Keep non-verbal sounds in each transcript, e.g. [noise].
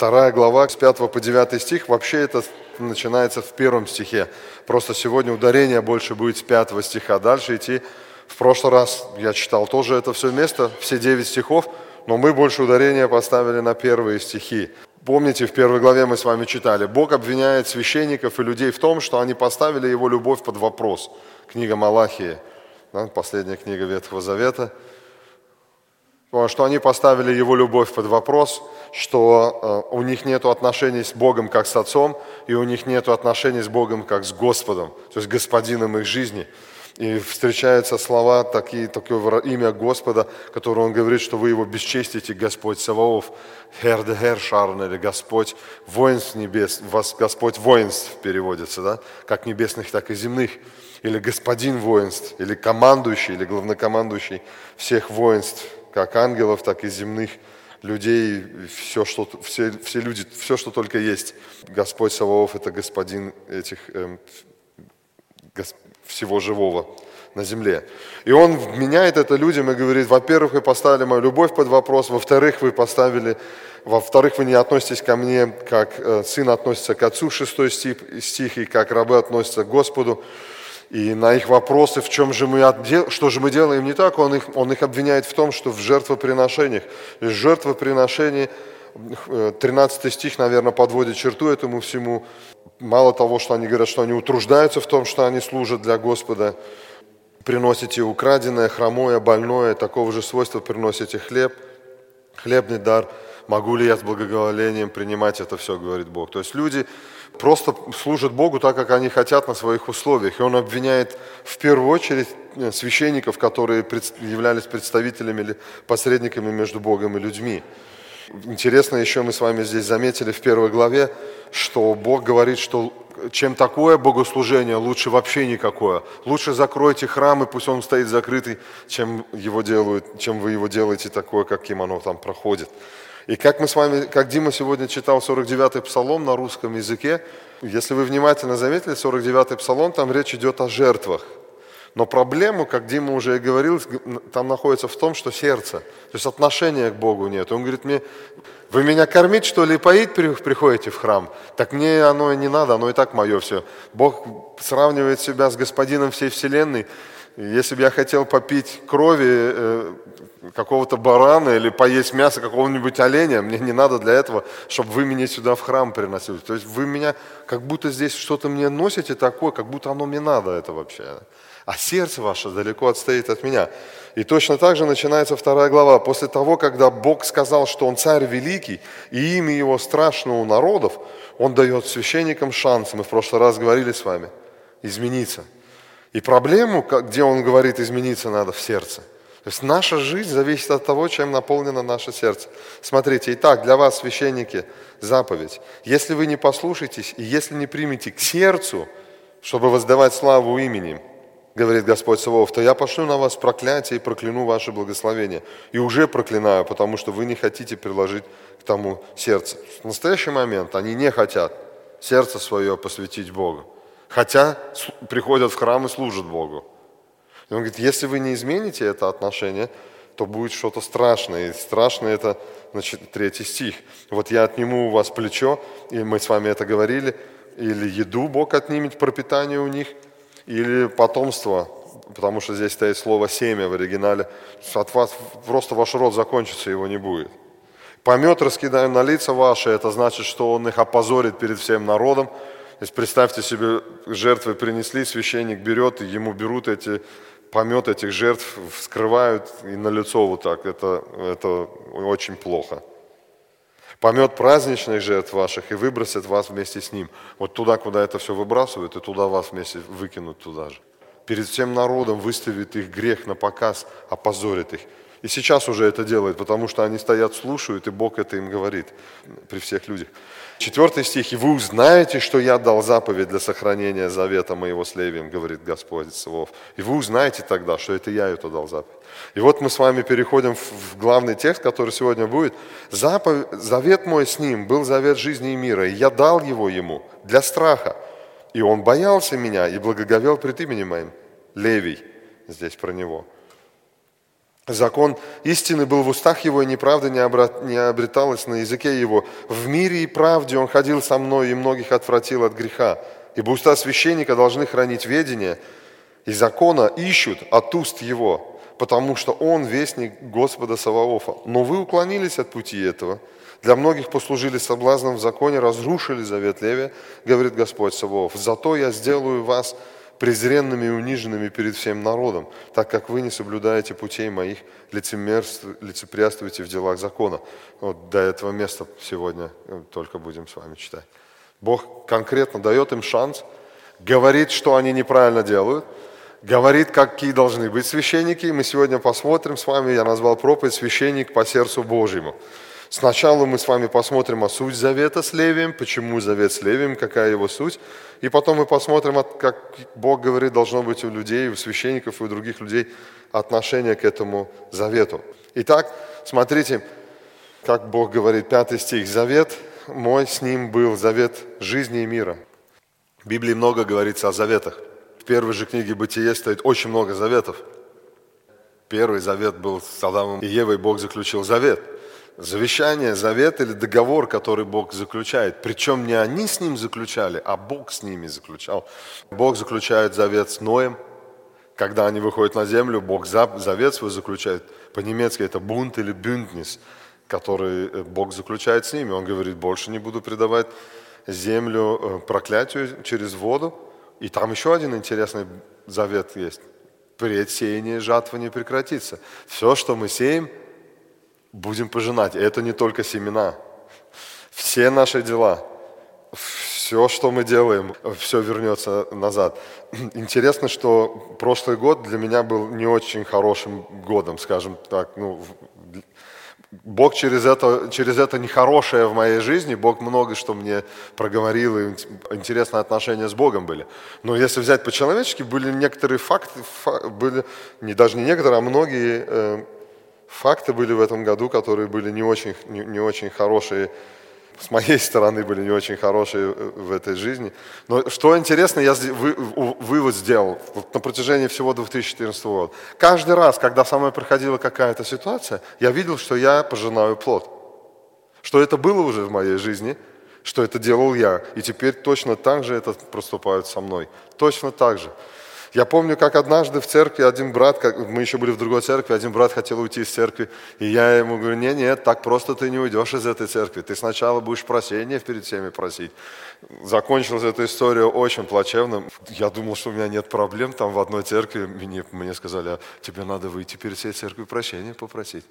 вторая глава с 5 по 9 стих, вообще это начинается в первом стихе. Просто сегодня ударение больше будет с 5 стиха. Дальше идти. В прошлый раз я читал тоже это все место, все 9 стихов, но мы больше ударения поставили на первые стихи. Помните, в первой главе мы с вами читали, Бог обвиняет священников и людей в том, что они поставили его любовь под вопрос. Книга Малахии, да, последняя книга Ветхого Завета – что они поставили его любовь под вопрос, что э, у них нет отношений с Богом как с Отцом, и у них нет отношений с Богом как с Господом, то есть Господином их жизни. И встречаются слова, такие, такое имя Господа, которое он говорит, что вы его бесчестите, Господь Саваоф, Хер де Хер Шарн, или Господь воинств небес, вас Господь воинств переводится, да, как небесных, так и земных, или Господин воинств, или командующий, или главнокомандующий всех воинств как ангелов, так и земных людей, все, что, все, все люди, все, что только есть. Господь Саваоф – это господин этих, э, гос, всего живого на земле. И он меняет это людям и говорит, во-первых, вы поставили мою любовь под вопрос, во-вторых, вы поставили, во-вторых, вы не относитесь ко мне, как э, сын относится к отцу, шестой стих, стих, и как рабы относятся к Господу. И на их вопросы, в чем же мы, что же мы делаем не так, он их, он их обвиняет в том, что в жертвоприношениях. И жертвоприношение, 13 стих, наверное, подводит черту этому всему. Мало того, что они говорят, что они утруждаются в том, что они служат для Господа, приносите украденное, хромое, больное, такого же свойства приносите хлеб, хлебный дар. Могу ли я с благоговением принимать это все, говорит Бог. То есть люди просто служат Богу так, как они хотят на своих условиях. И он обвиняет в первую очередь э, священников, которые являлись представителями или посредниками между Богом и людьми. Интересно еще мы с вами здесь заметили в первой главе, что Бог говорит, что чем такое богослужение, лучше вообще никакое. Лучше закройте храм, и пусть он стоит закрытый, чем, его делают, чем вы его делаете такое, каким оно там проходит. И как мы с вами, как Дима сегодня читал 49-й псалом на русском языке, если вы внимательно заметили, 49-й псалом, там речь идет о жертвах. Но проблему, как Дима уже и говорил, там находится в том, что сердце, то есть отношения к Богу нет. Он говорит мне, вы меня кормить, что ли, поить приходите в храм? Так мне оно и не надо, оно и так мое все. Бог сравнивает себя с господином всей вселенной. Если бы я хотел попить крови э, какого-то барана или поесть мясо какого-нибудь оленя, мне не надо для этого, чтобы вы меня сюда в храм приносили. То есть вы меня как будто здесь что-то мне носите такое, как будто оно мне надо это вообще. А сердце ваше далеко отстоит от меня. И точно так же начинается вторая глава. После того, когда Бог сказал, что Он царь великий, и имя Его страшно у народов, Он дает священникам шанс, мы в прошлый раз говорили с вами, измениться. И проблему, где Он говорит, измениться надо в сердце – то есть наша жизнь зависит от того, чем наполнено наше сердце. Смотрите, итак, для вас, священники, заповедь. Если вы не послушаетесь и если не примете к сердцу, чтобы воздавать славу именем, говорит Господь Савов, то я пошлю на вас проклятие и прокляну ваше благословение. И уже проклинаю, потому что вы не хотите приложить к тому сердце. В настоящий момент они не хотят сердце свое посвятить Богу. Хотя приходят в храм и служат Богу. И он говорит, если вы не измените это отношение, то будет что-то страшное. И страшное это, значит, третий стих. Вот я отниму у вас плечо, и мы с вами это говорили, или еду Бог отнимет, пропитание у них, или потомство, потому что здесь стоит слово «семя» в оригинале. От вас просто ваш род закончится, его не будет. Помет раскидаю на лица ваши, это значит, что он их опозорит перед всем народом. То есть представьте себе, жертвы принесли, священник берет, и ему берут эти помет этих жертв вскрывают и на лицо вот так. Это, это очень плохо. Помет праздничных жертв ваших и выбросят вас вместе с ним. Вот туда, куда это все выбрасывают, и туда вас вместе выкинут туда же. Перед всем народом выставит их грех на показ, опозорит их. И сейчас уже это делает, потому что они стоят, слушают, и Бог это им говорит при всех людях. Четвертый стих. «И вы узнаете, что я дал заповедь для сохранения завета моего с Левием, говорит Господь Савов. И вы узнаете тогда, что это я это дал заповедь. И вот мы с вами переходим в главный текст, который сегодня будет. Заповедь, завет мой с ним был завет жизни и мира, и я дал его ему для страха. И он боялся меня и благоговел пред именем моим. Левий, здесь про него. Закон истины был в устах его, и неправда не обреталась на языке его. В мире и правде он ходил со мной, и многих отвратил от греха. Ибо уста священника должны хранить ведение, и закона ищут от уст его, потому что он вестник Господа Саваофа. Но вы уклонились от пути этого. Для многих послужили соблазном в законе, разрушили завет Левия, говорит Господь Саваоф. Зато я сделаю вас презренными и униженными перед всем народом, так как вы не соблюдаете путей моих, лицеприятствуете в делах закона. Вот до этого места сегодня э, только будем с вами читать. Бог конкретно дает им шанс, говорит, что они неправильно делают, говорит, какие должны быть священники. Мы сегодня посмотрим с вами, я назвал проповедь «Священник по сердцу Божьему». Сначала мы с вами посмотрим о суть завета с Левием, почему завет с Левием, какая его суть. И потом мы посмотрим, как Бог говорит, должно быть у людей, у священников и у других людей отношение к этому завету. Итак, смотрите, как Бог говорит, пятый стих. «Завет мой с ним был, завет жизни и мира». В Библии много говорится о заветах. В первой же книге «Бытие» стоит очень много заветов. Первый завет был с Адамом и Евой, Бог заключил завет – Завещание, завет или договор, который Бог заключает. Причем не они с ним заключали, а Бог с ними заключал. Бог заключает завет с Ноем. Когда они выходят на землю, Бог завет свой заключает. По-немецки это бунт или бюнднис, который э, Бог заключает с ними. Он говорит, больше не буду предавать землю э, проклятию через воду. И там еще один интересный завет есть. Впредь сеяние жатва не прекратится. Все, что мы сеем – будем пожинать. Это не только семена. Все наши дела, все, что мы делаем, все вернется назад. Интересно, что прошлый год для меня был не очень хорошим годом, скажем так. Ну, Бог через это, через это нехорошее в моей жизни, Бог много что мне проговорил, и интересные отношения с Богом были. Но если взять по-человечески, были некоторые факты, были не даже не некоторые, а многие э, факты были в этом году, которые были не очень, не, не очень хорошие, с моей [laughs] стороны были не очень хорошие э, в этой жизни. Но что интересно, я вы, вывод сделал на протяжении всего 2014 года. Каждый раз, когда со мной проходила какая-то ситуация, я видел, что я пожинаю плод. Что это было уже в моей жизни, что это делал я. И теперь точно так же это проступает со мной. Точно так же. Я помню, как однажды в церкви один брат, как, мы еще были в другой церкви, один брат хотел уйти из церкви, и я ему говорю, нет, нет, так просто ты не уйдешь из этой церкви, ты сначала будешь прощения перед всеми просить. Закончилась эта история очень плачевно. Я думал, что у меня нет проблем там в одной церкви, мне, мне сказали, а тебе надо выйти перед всей церковью прощения попросить.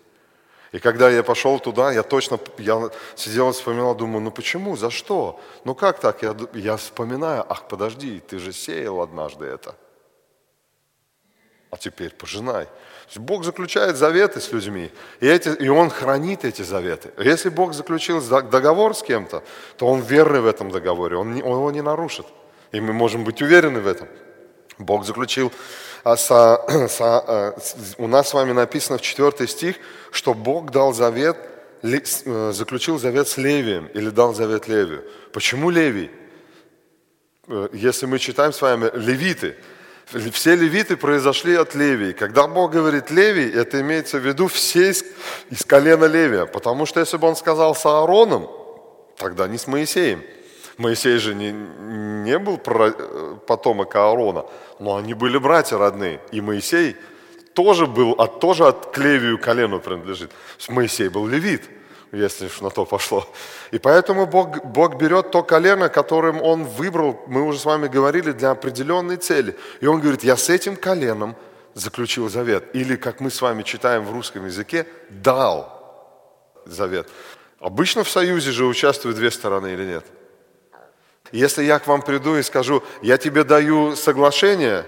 И когда я пошел туда, я точно, я сидел и вспоминал, думаю, ну почему, за что? Ну как так? Я, я вспоминаю, ах, подожди, ты же сеял однажды это а теперь пожинай. Бог заключает заветы с людьми, и, эти, и Он хранит эти заветы. Если Бог заключил договор с кем-то, то Он верный в этом договоре, Он, не, он его не нарушит. И мы можем быть уверены в этом. Бог заключил, а со, [clears throat] со, а, у нас с вами написано в 4 стих, что Бог дал завет, э, заключил завет с Левием, или дал завет Левию. Почему Левий? Э, если мы читаем с вами левиты, все левиты произошли от Левии. Когда Бог говорит Левий, это имеется в виду все из, из колена Левия. Потому что если бы он сказал с Аароном, тогда не с Моисеем. Моисей же не, не был потомок Аарона, но они были братья родные. И Моисей тоже был, от, тоже от к Левию колену принадлежит. Моисей был левит если уж на то пошло. И поэтому Бог, Бог берет то колено, которым Он выбрал, мы уже с вами говорили, для определенной цели. И Он говорит, я с этим коленом заключил завет. Или, как мы с вами читаем в русском языке, дал завет. Обычно в союзе же участвуют две стороны или нет? Если я к вам приду и скажу, я тебе даю соглашение,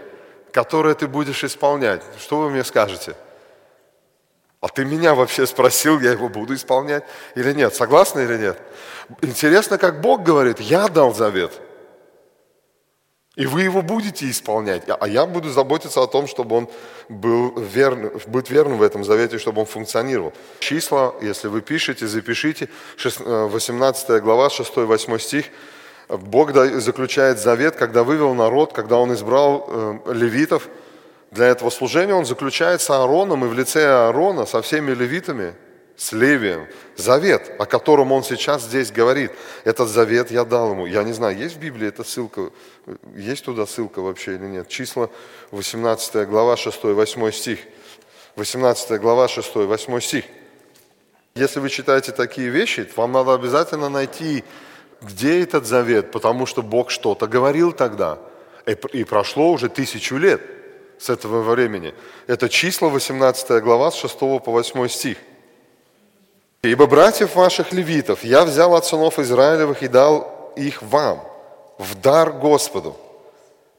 которое ты будешь исполнять, что вы мне скажете? А ты меня вообще спросил, я его буду исполнять или нет? Согласны или нет? Интересно, как Бог говорит, я дал завет. И вы его будете исполнять. А я буду заботиться о том, чтобы он был верным, быть верным в этом завете, чтобы он функционировал. Числа, если вы пишете, запишите, 18 э, глава, 6-8 стих. Бог заключает завет, когда вывел народ, когда он избрал э, левитов – для этого служения, он заключается Аароном и в лице Аарона со всеми левитами, с Левием, завет, о котором он сейчас здесь говорит. Этот завет я дал ему. Я не знаю, есть в Библии эта ссылка, есть туда ссылка вообще или нет. Числа 18 глава 6-8 стих. 18 глава 6-8 стих. Если вы читаете такие вещи, вам надо обязательно найти, где этот завет, потому что Бог что-то говорил тогда. И прошло уже тысячу лет с этого времени. Это числа 18 глава с 6 по 8 стих. «Ибо братьев ваших левитов я взял от сынов Израилевых и дал их вам в дар Господу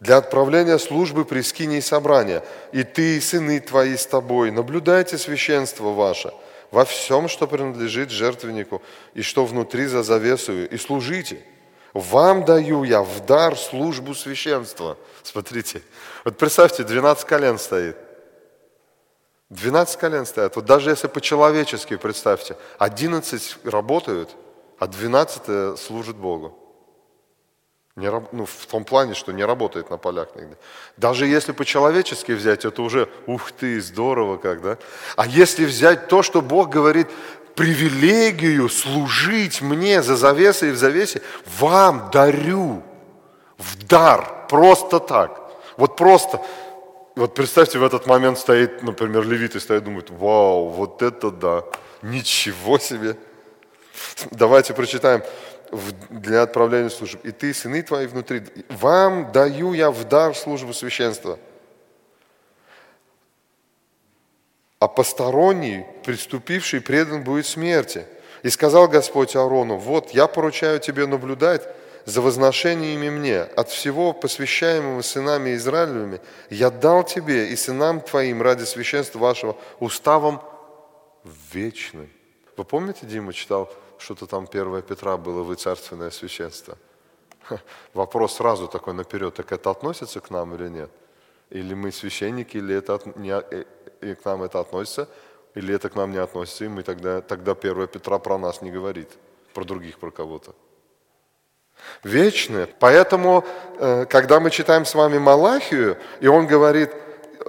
для отправления службы при скине собрания. И ты, и сыны твои с тобой, наблюдайте священство ваше во всем, что принадлежит жертвеннику, и что внутри за завесою, и служите. Вам даю я в дар службу священства. Смотрите, вот представьте, 12 колен стоит – 12 колен стоят. Вот даже если по-человечески представьте, 11 работают, а 12 служит Богу. Не, ну, в том плане, что не работает на полях нигде. Даже если по-человечески взять, это уже, ух ты, здорово как, да? А если взять то, что Бог говорит, привилегию служить мне за завесой и в завесе, вам дарю в дар, просто так. Вот просто вот представьте, в этот момент стоит, например, левит и стоит, думает, вау, вот это да, ничего себе. Давайте прочитаем для отправления служб. И ты, сыны твои внутри, вам даю я в дар службу священства. А посторонний, приступивший, предан будет смерти. И сказал Господь Аарону, вот я поручаю тебе наблюдать за возношениями мне от всего посвящаемого сынами Израилевыми, я дал тебе и сынам твоим ради священства вашего уставом вечным. Вы помните, Дима читал, что-то там 1 Петра было, вы царственное священство? Вопрос сразу такой наперед, так это относится к нам или нет? Или мы священники, или это не, э, и к нам это относится, или это к нам не относится, и мы тогда, тогда 1 Петра про нас не говорит, про других, про кого-то вечное. Поэтому, э, когда мы читаем с вами Малахию, и он говорит,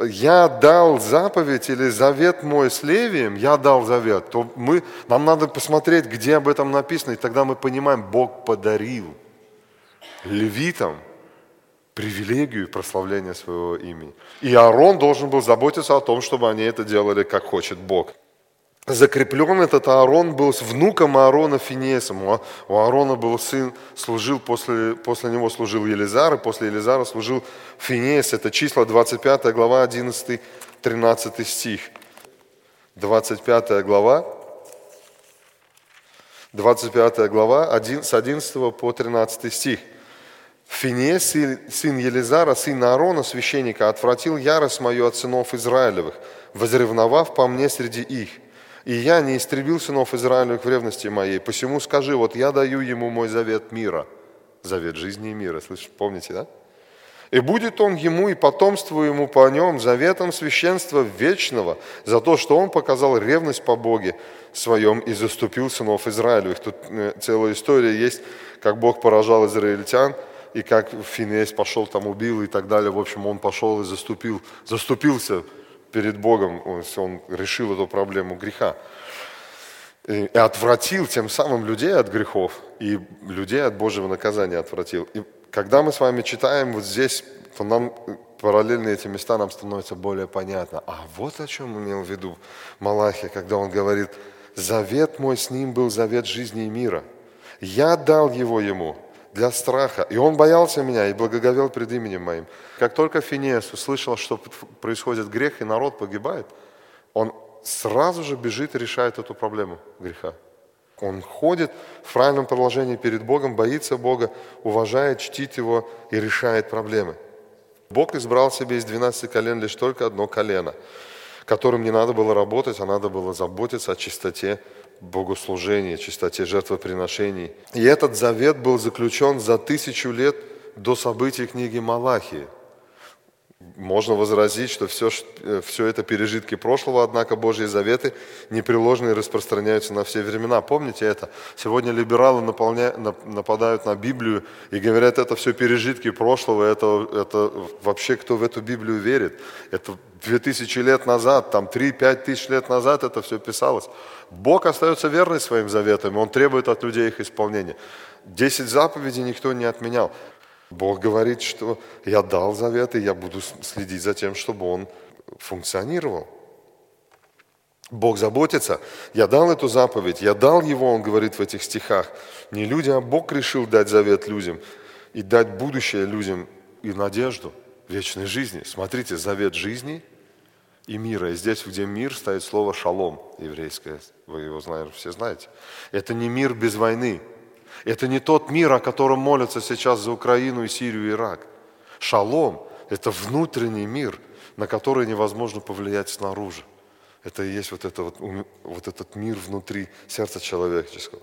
я дал заповедь или завет мой с Левием, я дал завет, то мы, нам надо посмотреть, где об этом написано, и тогда мы понимаем, Бог подарил левитам привилегию прославления своего имени. И Аарон должен был заботиться о том, чтобы они это делали, как хочет Бог закреплен этот Аарон был с внуком Аарона Финесом. У Аарона был сын, служил после, после него служил Елизар, и после Елизара служил Финес. Это числа 25 глава, 11-13 стих. 25 глава, 25 глава, 1, с 11 по 13 стих. Финес, сын Елизара, сын Аарона, священника, отвратил ярость мою от сынов Израилевых, возревновав по мне среди их – и я не истребил сынов Израилевых в ревности моей. Посему скажи, вот я даю ему мой завет мира, завет жизни и мира. Слышите, помните, да? И будет он ему и потомству ему по нем заветом священства вечного за то, что он показал ревность по Боге своем и заступил сынов Израилевых. Тут э, целая история есть, как Бог поражал израильтян, и как Финес пошел там, убил и так далее. В общем, он пошел и заступил, заступился перед Богом, он решил эту проблему греха. И отвратил тем самым людей от грехов, и людей от Божьего наказания отвратил. И когда мы с вами читаем вот здесь, то нам параллельно эти места нам становится более понятно. А вот о чем имел в виду Малахия, когда он говорит, завет мой с ним был завет жизни и мира. Я дал его ему, для страха. И он боялся меня и благоговел пред именем моим. Как только Финес услышал, что происходит грех и народ погибает, он сразу же бежит и решает эту проблему греха. Он ходит в правильном положении перед Богом, боится Бога, уважает, чтит Его и решает проблемы. Бог избрал себе из 12 колен лишь только одно колено, которым не надо было работать, а надо было заботиться о чистоте богослужении, чистоте жертвоприношений. И этот завет был заключен за тысячу лет до событий книги Малахии. Можно возразить, что все, э, все это пережитки прошлого, однако Божьи заветы непреложные распространяются на все времена. Помните это? Сегодня либералы наполня... нападают на Библию и говорят, это все пережитки прошлого, это, это вообще кто в эту Библию верит? Это 2000 лет назад, там 3-5 тысяч лет назад это все писалось. Бог остается верный своим заветам, Он требует от людей их исполнения. Десять заповедей никто не отменял. Бог говорит, что я дал завет, и я буду следить за тем, чтобы он функционировал. Бог заботится. Я дал эту заповедь, я дал его, он говорит в этих стихах. Не люди, а Бог решил дать завет людям и дать будущее людям и надежду вечной жизни. Смотрите, завет жизни и мира. И здесь, где мир, стоит слово «шалом» еврейское. Вы его, наверное, все знаете. Это не мир без войны, это не тот мир, о котором молятся сейчас за Украину и Сирию и Ирак. Шалом – это внутренний мир, на который невозможно повлиять снаружи. Это и есть вот, это вот, вот этот мир внутри сердца человеческого.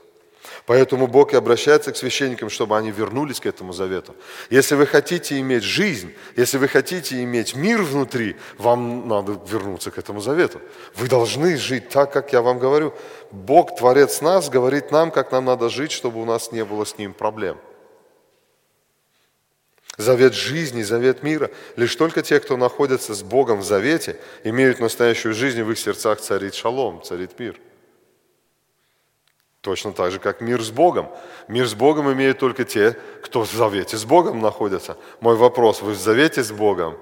Поэтому Бог и обращается к священникам, чтобы они вернулись к этому завету. Если вы хотите иметь жизнь, если вы хотите иметь мир внутри, вам надо вернуться к этому завету. Вы должны жить так, как я вам говорю. Бог, Творец нас, говорит нам, как нам надо жить, чтобы у нас не было с Ним проблем. Завет жизни, завет мира. Лишь только те, кто находится с Богом в завете, имеют настоящую жизнь, и в их сердцах царит шалом, царит мир – Точно так же, как мир с Богом. Мир с Богом имеют только те, кто в завете с Богом находится. Мой вопрос, вы в завете с Богом?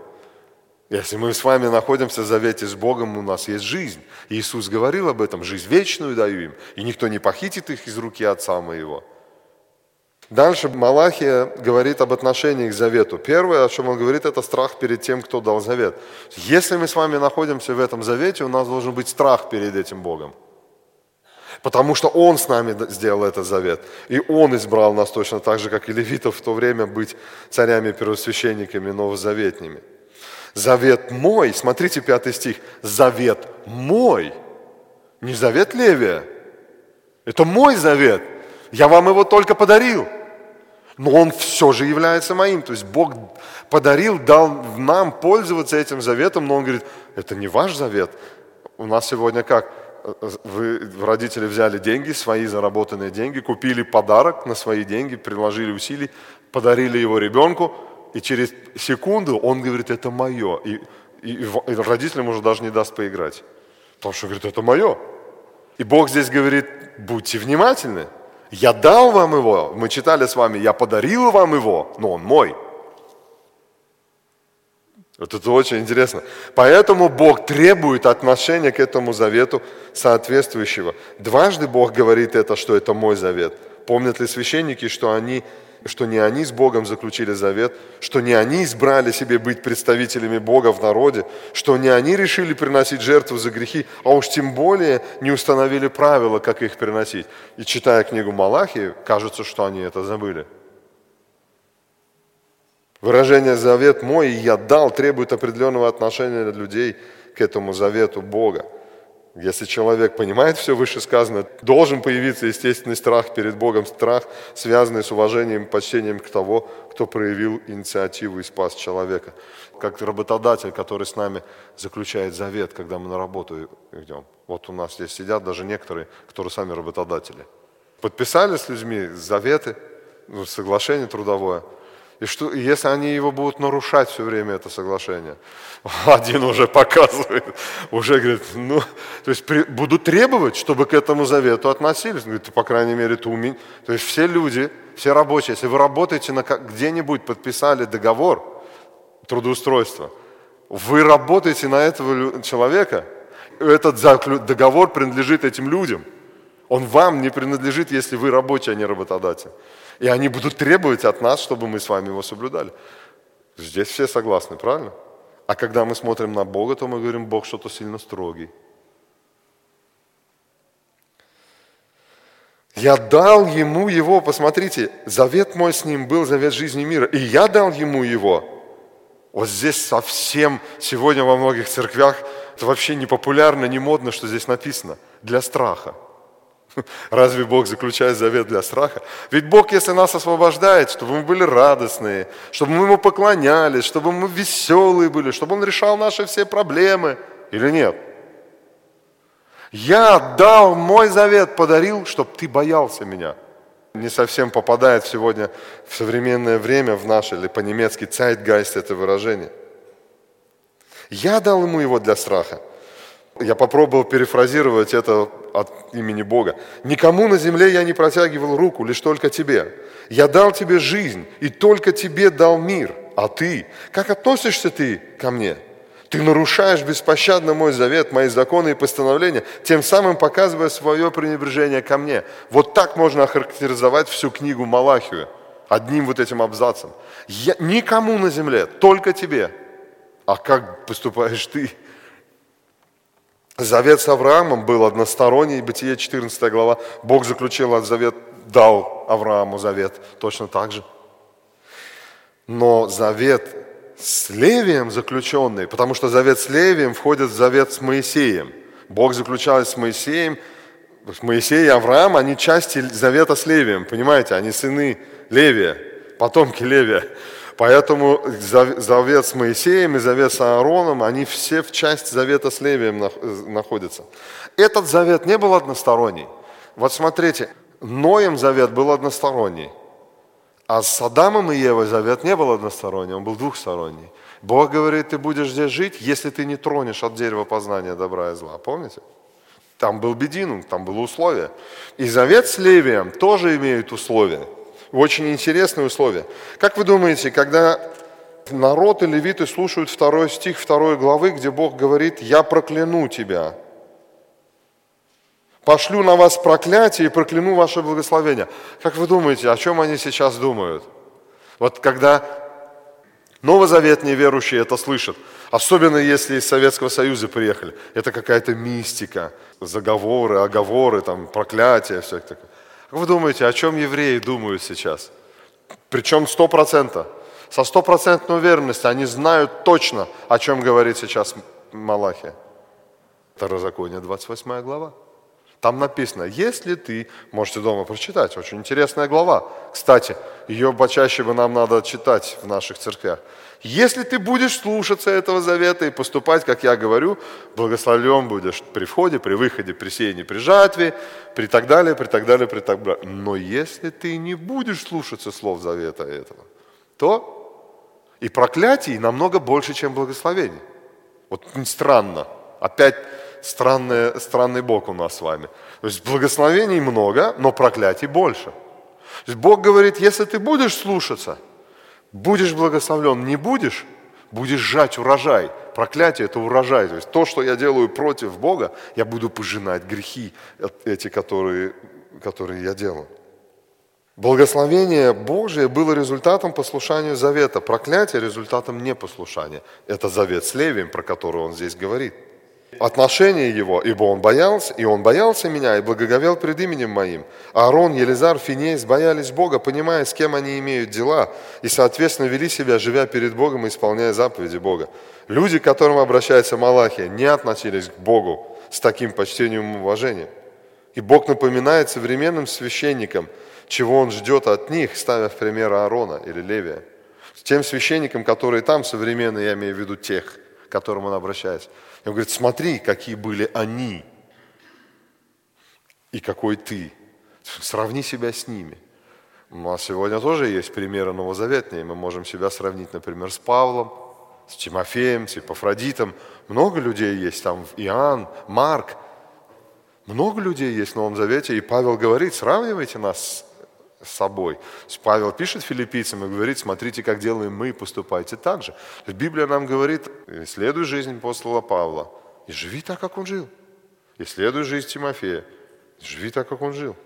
Если мы с вами находимся в завете с Богом, у нас есть жизнь. Иисус говорил об этом, жизнь вечную даю им, и никто не похитит их из руки Отца моего. Дальше Малахия говорит об отношении к завету. Первое, о чем он говорит, это страх перед тем, кто дал завет. Если мы с вами находимся в этом завете, у нас должен быть страх перед этим Богом. Потому что Он с нами сделал этот завет. И Он избрал нас точно так же, как и левитов в то время быть царями, первосвященниками, новозаветными. Завет мой, смотрите пятый стих, завет мой, не завет Левия, это мой завет, я вам его только подарил, но он все же является моим, то есть Бог подарил, дал нам пользоваться этим заветом, но он говорит, это не ваш завет, у нас сегодня как? Вы, родители взяли деньги, свои заработанные деньги, купили подарок на свои деньги, приложили усилий, подарили его ребенку, и через секунду он говорит, это мое. И, и, и родителям уже даже не даст поиграть. Потому что говорит, это мое. И Бог здесь говорит, будьте внимательны. Я дал вам его, мы читали с вами, я подарил вам его, но он мой. Вот это очень интересно. Поэтому Бог требует отношения к этому завету соответствующего. Дважды Бог говорит это, что это мой завет. Помнят ли священники, что, они, что не они с Богом заключили завет, что не они избрали себе быть представителями Бога в народе, что не они решили приносить жертву за грехи, а уж тем более не установили правила, как их приносить. И читая книгу Малахии, кажется, что они это забыли. Выражение «завет мой» и «я дал» требует определенного отношения людей к этому завету Бога. Если человек понимает все вышесказанное, должен появиться естественный страх перед Богом, страх, связанный с уважением и почтением к того, кто проявил инициативу и спас человека. Как работодатель, который с нами заключает завет, когда мы на работу идем. Вот у нас здесь сидят даже некоторые, которые сами работодатели. Подписали с людьми заветы, ну, соглашение трудовое – и что, если они его будут нарушать все время, это соглашение? [laughs] Один уже показывает, уже говорит, ну, то есть при, будут требовать, чтобы к этому завету относились. Говорит, по крайней мере, ты умень. То есть все люди, все рабочие, если вы работаете на, где-нибудь, подписали договор трудоустройства, вы работаете на этого человека, этот договор принадлежит этим людям. Он вам не принадлежит, если вы рабочий, а не работодатель. И они будут требовать от нас, чтобы мы с вами его соблюдали. Здесь все согласны, правильно? А когда мы смотрим на Бога, то мы говорим, Бог что-то сильно строгий. Я дал ему его, посмотрите, завет мой с ним был, завет жизни мира, и я дал ему его. Вот здесь совсем сегодня во многих церквях это вообще не популярно, не модно, что здесь написано, для страха. [laughs] Разве Бог заключает завет для страха? Ведь Бог, если нас освобождает, чтобы мы были радостные, чтобы мы Ему поклонялись, чтобы мы веселые были, чтобы Он решал наши все проблемы, или нет? Я дал мой завет, подарил, чтобы ты боялся меня. Не совсем попадает сегодня в современное время в наше, или по-немецки «zeitgeist» это выражение. Я дал ему его для страха. Я попробовал перефразировать это от имени Бога. «Никому на земле я не протягивал руку, лишь только тебе. Я дал тебе жизнь, и только тебе дал мир. А ты? Как относишься ты ко мне?» Ты нарушаешь беспощадно мой завет, мои законы и постановления, тем самым показывая свое пренебрежение ко мне. Вот так можно охарактеризовать всю книгу Малахию одним вот этим абзацем. Я, никому на земле, только тебе. А как поступаешь ты? Завет с Авраамом был односторонний, Бытие 14 глава. Бог заключил от завет, дал Аврааму завет точно так же. Но завет с Левием заключенный, потому что завет с Левием входит в завет с Моисеем. Бог заключал с Моисеем, Моисей и Авраам, они части завета с Левием, понимаете, они сыны Левия, потомки Левия. Поэтому завет с Моисеем и завет с Аароном, они все в часть завета с Левием находятся. Этот завет не был односторонний. Вот смотрите, Ноем завет был односторонний. А с Адамом и Евой завет не был односторонний, он был двухсторонний. Бог говорит, ты будешь здесь жить, если ты не тронешь от дерева познания добра и зла. Помните? Там был бединум, там было условие. И завет с Левием тоже имеет условия. Очень интересные условия. Как вы думаете, когда народ и левиты слушают второй стих второй главы, где Бог говорит, я прокляну тебя, пошлю на вас проклятие и прокляну ваше благословение. Как вы думаете, о чем они сейчас думают? Вот когда новозаветные верующие это слышат, особенно если из Советского Союза приехали, это какая-то мистика, заговоры, оговоры, там, проклятия, все такое. Как вы думаете, о чем евреи думают сейчас? Причем сто процентов. Со стопроцентной уверенностью они знают точно, о чем говорит сейчас Малахия. Второзаконие, 28 глава. Там написано, если ты, можете дома прочитать, очень интересная глава. Кстати, ее почаще бы нам надо читать в наших церквях. Если ты будешь слушаться этого завета и поступать, как я говорю, благословлен будешь при входе, при выходе, при сеянии, при жатве, при так далее, при так далее, при так далее. Но если ты не будешь слушаться слов завета этого, то и проклятий намного больше, чем благословений. Вот странно. Опять странный, странный Бог у нас с вами. То есть благословений много, но проклятий больше. То есть Бог говорит, если ты будешь слушаться, будешь благословлен, не будешь, будешь жать урожай. Проклятие – это урожай. То есть то, что я делаю против Бога, я буду пожинать грехи, эти, которые, которые я делаю. Благословение Божие было результатом послушания завета, проклятие – результатом непослушания. Это завет с Левием, про который он здесь говорит – отношение его, ибо он боялся, и он боялся меня, и благоговел пред именем моим. Аарон, Елизар, Финеис боялись Бога, понимая, с кем они имеют дела, и, соответственно, вели себя, живя перед Богом и исполняя заповеди Бога. Люди, к которым обращается Малахия, не относились к Богу с таким почтением и уважением. И Бог напоминает современным священникам, чего Он ждет от них, ставя в пример Аарона или Левия. Тем священникам, которые там современные, я имею в виду тех, к которым Он обращается – он говорит, смотри, какие были они и какой ты. Сравни себя с ними. У нас сегодня тоже есть примеры новозаветные. Мы можем себя сравнить, например, с Павлом, с Тимофеем, с Епафродитом. Много людей есть там, Иоанн, Марк. Много людей есть в Новом Завете, и Павел говорит, сравнивайте нас с собой. Павел пишет филиппийцам и говорит, смотрите, как делаем мы, поступайте так же. Библия нам говорит, исследуй жизнь апостола Павла и живи так, как он жил. Исследуй жизнь Тимофея, живи так, как он жил.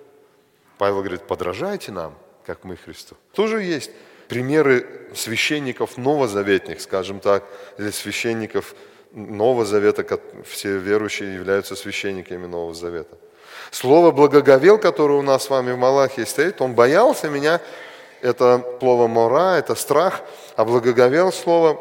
Павел говорит, подражайте нам, как мы Христу. Тоже есть примеры священников новозаветных, скажем так, или священников Нового Завета, все верующие являются священниками Нового Завета. Слово «благоговел», которое у нас с вами в Малахии стоит, он боялся меня, это слово «мора», это страх, а «благоговел» слово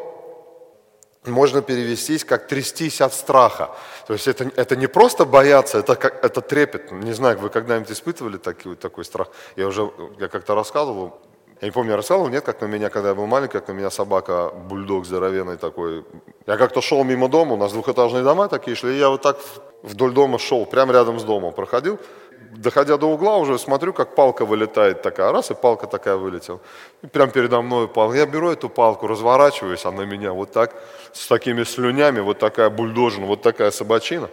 можно перевестись как трястись от страха. То есть это, это не просто бояться, это, как, это трепет. Не знаю, вы когда-нибудь испытывали такой, такой страх? Я уже я как-то рассказывал, я не помню, рассказывал, нет, как на меня, когда я был маленький, как на меня собака, бульдог здоровенный такой. Я как-то шел мимо дома, у нас двухэтажные дома такие шли, и я вот так вдоль дома шел, прямо рядом с домом проходил доходя до угла, уже смотрю, как палка вылетает такая, раз, и палка такая вылетела. И прям передо мной палка. Я беру эту палку, разворачиваюсь, она меня вот так, с такими слюнями, вот такая бульдожина, вот такая собачина.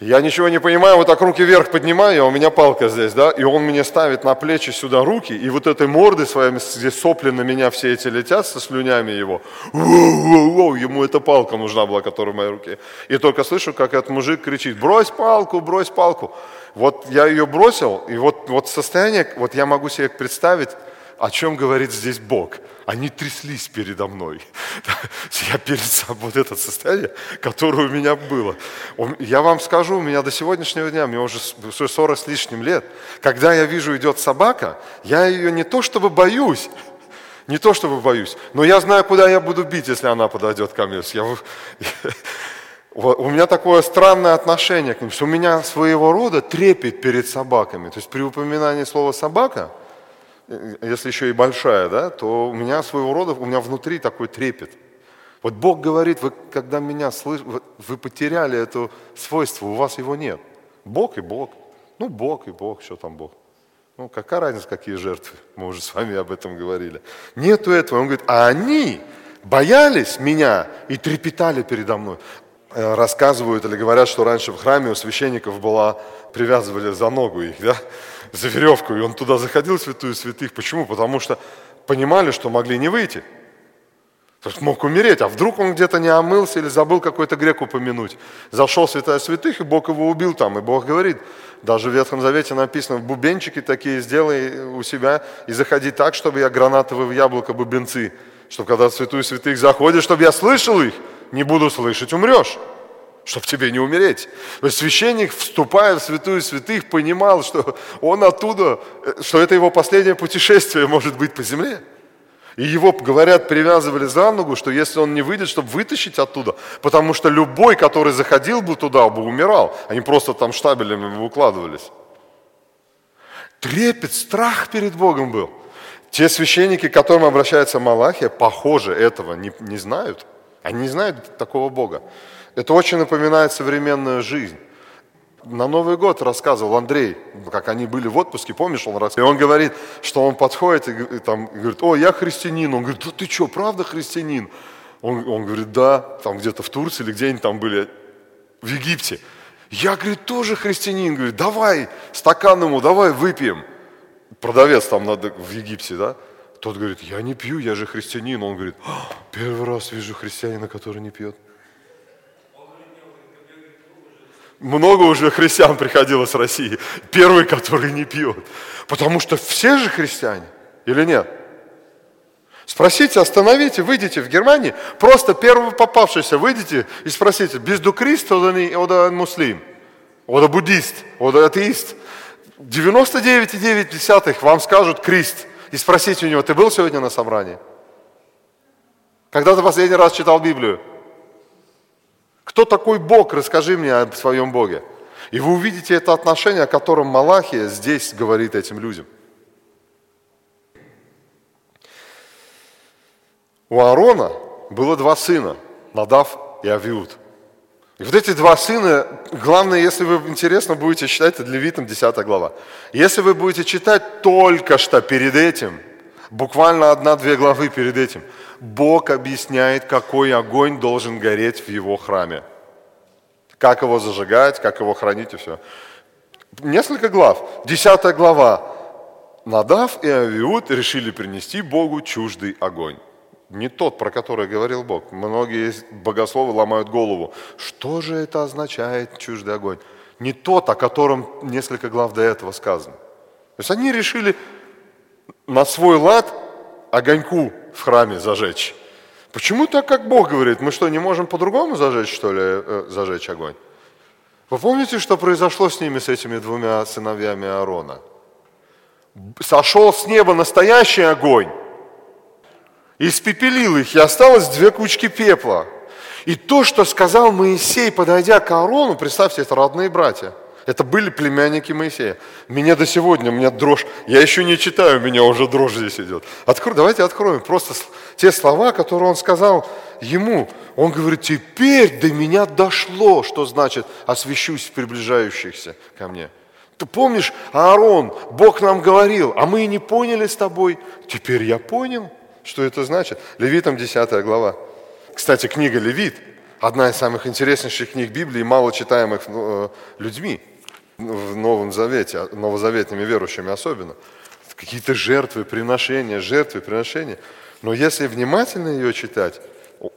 Я ничего не понимаю, вот так руки вверх поднимаю, а у меня палка здесь, да, и он мне ставит на плечи сюда руки, и вот этой мордой своими, здесь сопли на меня все эти летят со слюнями его. Воу-воу-воу, ему эта палка нужна была, которая в моей руке. И только слышу, как этот мужик кричит, брось палку, брось палку. Вот я ее бросил, и вот, вот состояние, вот я могу себе представить, о чем говорит здесь Бог. Они тряслись передо мной. [laughs] Я перед собой вот это состояние, которое у меня было. Я вам скажу, у меня до сегодняшнего дня, мне уже 40 с лишним лет, когда я вижу идет собака, я ее не то чтобы боюсь, не то чтобы боюсь, но я знаю, куда я буду бить, если она подойдет ко мне. Я, [laughs] у меня такое странное отношение к ним, что у меня своего рода трепет перед собаками. То есть при упоминании слова «собака», если еще и большая, да, то у меня своего рода, у меня внутри такой трепет. Вот Бог говорит, вы когда меня слышите, вы потеряли это свойство, у вас его нет. Бог и Бог. Ну, Бог и Бог, что там Бог. Ну, какая разница, какие жертвы? Мы уже с вами об этом говорили. Нету этого. Он говорит, а они боялись меня и трепетали передо мной. Э, рассказывают или говорят, что раньше в храме у священников была, привязывали за ногу их, да, за веревку, и он туда заходил, святую святых. Почему? Потому что понимали, что могли не выйти. То есть мог умереть, а вдруг он где-то не омылся или забыл какой-то грек упомянуть. Зашел святая святых, и Бог его убил там. И Бог говорит, даже в Ветхом Завете написано, бубенчики такие сделай у себя и заходи так, чтобы я гранатовые в яблоко бубенцы, чтобы когда в святую святых заходишь, чтобы я слышал их, не буду слышать, умрешь, чтобы тебе не умереть. То есть священник, вступая в святую святых, понимал, что он оттуда, э, что это его последнее путешествие может быть по земле. И его, говорят, привязывали за ногу, что если он не выйдет, чтобы вытащить оттуда, потому что любой, который заходил бы туда, бы умирал. Они просто там штабелями укладывались. Трепет, страх перед Богом был. Те священники, к которым обращается Малахия, похоже, этого не, не знают. Они не знают такого Бога. Это очень напоминает современную жизнь. На Новый год рассказывал Андрей, как они были в отпуске, помнишь, он рассказывал. И он говорит, что он подходит и, и там, говорит, о, я христианин. Он говорит, да ты что, правда христианин? Он, он говорит, да, там где-то в Турции или где-нибудь там были, в Египте. Я, говорит, тоже христианин. Говорит, давай, стакан ему, давай выпьем. Продавец там надо в Египте, да? Тот говорит, я не пью, я же христианин. Он говорит, «А, первый раз вижу христианина, который не пьет. Много уже христиан приходило с России. Первый, который не пьет. Потому что все же христиане, или нет? Спросите, остановите, выйдите в Германии, просто первый попавшийся, выйдите и спросите, без ду Крист ода муслим, ода буддист, ода атеист. 99,9 вам скажут Крист – и спросить у него, ты был сегодня на собрании? Когда ты последний раз читал Библию? Кто такой Бог? Расскажи мне о своем Боге. И вы увидите это отношение, о котором Малахия здесь говорит этим людям. У Аарона было два сына, Надав и Авиуд. И вот эти два сына, главное, если вы интересно будете читать, это Левитам 10 глава. Если вы будете читать только что перед этим, буквально одна-две главы перед этим, Бог объясняет, какой огонь должен гореть в его храме. Как его зажигать, как его хранить и все. Несколько глав. Десятая глава. Надав и Авиуд решили принести Богу чуждый огонь не тот, про который говорил Бог. Многие богословы ломают голову. Что же это означает чуждый огонь? Не тот, о котором несколько глав до этого сказано. То есть они решили на свой лад огоньку в храме зажечь. Почему так, как Бог говорит? Мы что, не можем по-другому зажечь, что ли, э, зажечь огонь? Вы помните, что произошло с ними, с этими двумя сыновьями Аарона? Сошел с неба настоящий огонь, испепелил их, и осталось две кучки пепла. И то, что сказал Моисей, подойдя к Аарону, представьте, это родные братья. Это были племянники Моисея. Меня до сегодня, у меня дрожь. Я еще не читаю, у меня уже дрожь здесь идет. Откро, давайте откроем просто те слова, которые он сказал ему. Он говорит, теперь до меня дошло, что значит освящусь приближающихся ко мне. Ты помнишь, Аарон, Бог нам говорил, а мы и не поняли с тобой. Теперь я понял, что это значит. Левитам 10 глава. Кстати, книга Левит – одна из самых интереснейших книг Библии, мало читаемых э, людьми в Новом Завете, новозаветными верующими особенно. Какие-то жертвы, приношения, жертвы, приношения. Но если внимательно ее читать,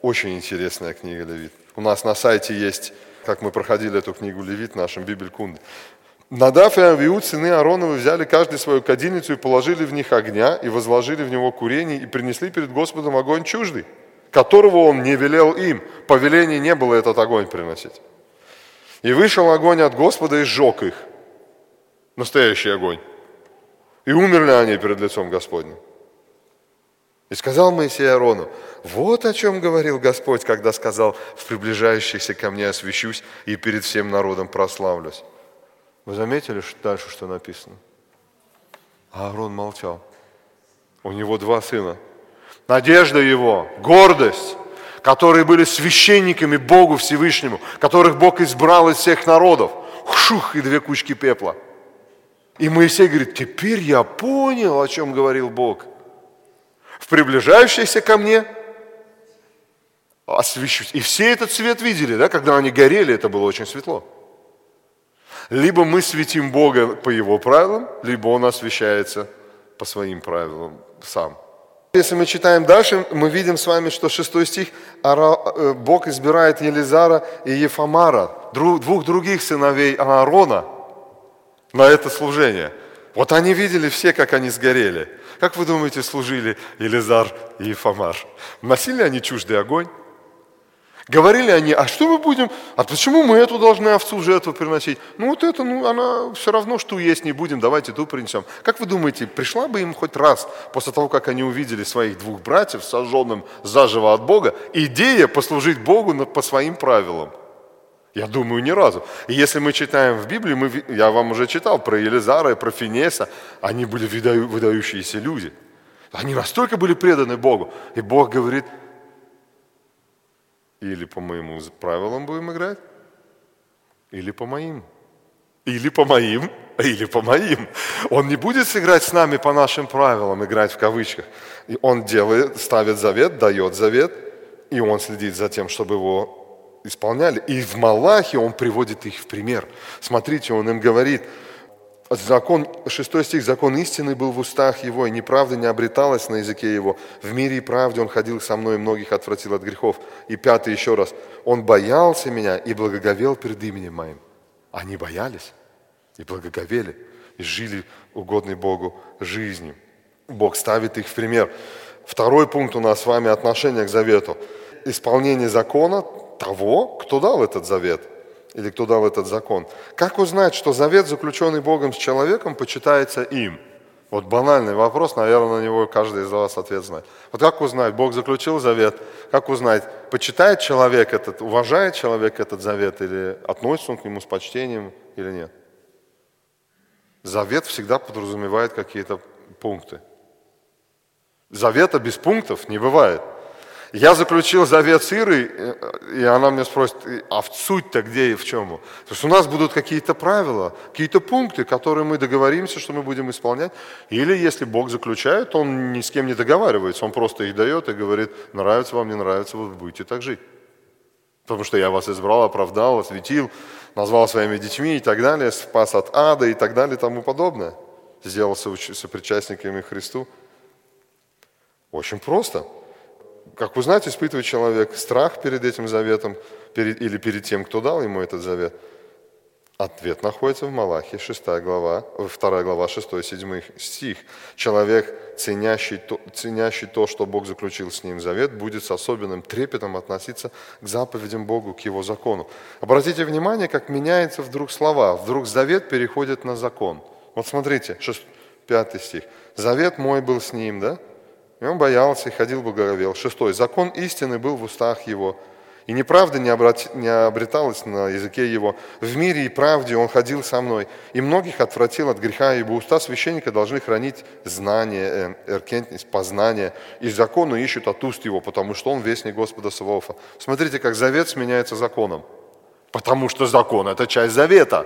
очень интересная книга Левит. У нас на сайте есть, как мы проходили эту книгу Левит в нашем Бибелькунде. Надав и Авиуд, сыны Аароновы, взяли каждый свою кадильницу и положили в них огня, и возложили в него курение, и принесли перед Господом огонь чуждый, которого он не велел им. Повеления не было этот огонь приносить. И вышел огонь от Господа и сжег их. Настоящий огонь. И умерли они перед лицом Господним. И сказал Моисей Аарону, вот о чем говорил Господь, когда сказал, в приближающихся ко мне освящусь и перед всем народом прославлюсь. Вы заметили что дальше, что написано? А Аарон молчал. У него два сына. Надежда его, гордость, которые были священниками Богу Всевышнему, которых Бог избрал из всех народов. Шух, и две кучки пепла. И Моисей говорит, теперь я понял, о чем говорил Бог. В приближающейся ко мне освещусь. И все этот свет видели, да, когда они горели, это было очень светло. Либо мы светим Бога по Его правилам, либо Он освещается по своим правилам сам. Если мы читаем дальше, мы видим с вами, что 6 стих, э, Бог избирает Елизара и Ефамара, двух других сыновей Аарона, на это служение. Вот они видели все, как они сгорели. Как вы думаете, служили Елизар и Ефамар? Носили они чуждый огонь? Говорили они, а что мы будем, а почему мы эту должны овцу жертву приносить? Ну вот это, ну она все равно, что есть не будем, давайте ту принесем. Как вы думаете, пришла бы им хоть раз, после того, как они увидели своих двух братьев, сожженным заживо от Бога, идея послужить Богу по своим правилам? Я думаю, ни разу. И если мы читаем в Библии, мы, я вам уже читал про Елизара и про Финеса, они были выдающиеся люди. Они настолько были преданы Богу. И Бог говорит, или по моему правилам будем играть, или по моим. Или по моим, [laughs] или по моим. Он не будет сыграть с нами по нашим правилам, играть в кавычках. И он делает, ставит завет, дает завет, и он следит за тем, чтобы его исполняли. И в Малахе он приводит их в пример. Смотрите, он им говорит, Закон, 6 стих, закон истины был в устах его, и неправда не обреталась на языке его. В мире и правде он ходил со мной, и многих отвратил от грехов. И пятый еще раз, он боялся меня и благоговел перед именем моим. Они боялись и благоговели, и жили угодной Богу жизнью. Бог ставит их в пример. Второй пункт у нас с вами отношение к завету. Исполнение закона того, кто дал этот завет – или кто дал этот закон. Как узнать, что завет, заключенный Богом с человеком, почитается им? Вот банальный вопрос, наверное, на него каждый из вас ответ знает. Вот как узнать, Бог заключил завет, как узнать, почитает человек этот, уважает человек этот завет, или относится он к нему с почтением, или нет? Завет всегда подразумевает какие-то пункты. Завета без пунктов не бывает – я заключил завет с Ирой, э, и она мне спросит, а в суть-то где и в чем? То есть у нас будут какие-то правила, какие-то пункты, которые мы договоримся, что мы будем исполнять. Или если Бог заключает, Он ни с кем не договаривается, Он просто их дает и говорит, нравится вам, не нравится, вы будете так жить. Потому что я вас избрал, оправдал, осветил, назвал своими детьми и так далее, спас от ада и так далее и тому подобное. Сделал сопричастниками Христу. Очень просто – как узнать, испытывает человек страх перед этим заветом перед, или перед тем, кто дал ему этот завет? Ответ находится в Малахе, 6 глава, 2 глава, 6-7 стих. Человек, ценящий то, ценящий то, что Бог заключил с ним завет, будет с особенным трепетом относиться к заповедям Богу, к его закону. Обратите внимание, как меняются вдруг слова. Вдруг завет переходит на закон. Вот смотрите, 6, 5 стих. Завет мой был с ним, да? И он боялся и ходил благоговел. Шестой. Закон истины был в устах его, и неправда не, обрат... не обреталась на языке его. В мире и правде он ходил со мной, и многих отвратил от греха, ибо уста священника должны хранить знание, э, эркентность, познание, и закону ищут от уст его, потому что он вестник Господа Саваофа. Смотрите, как завет сменяется законом, потому что закон – это часть завета.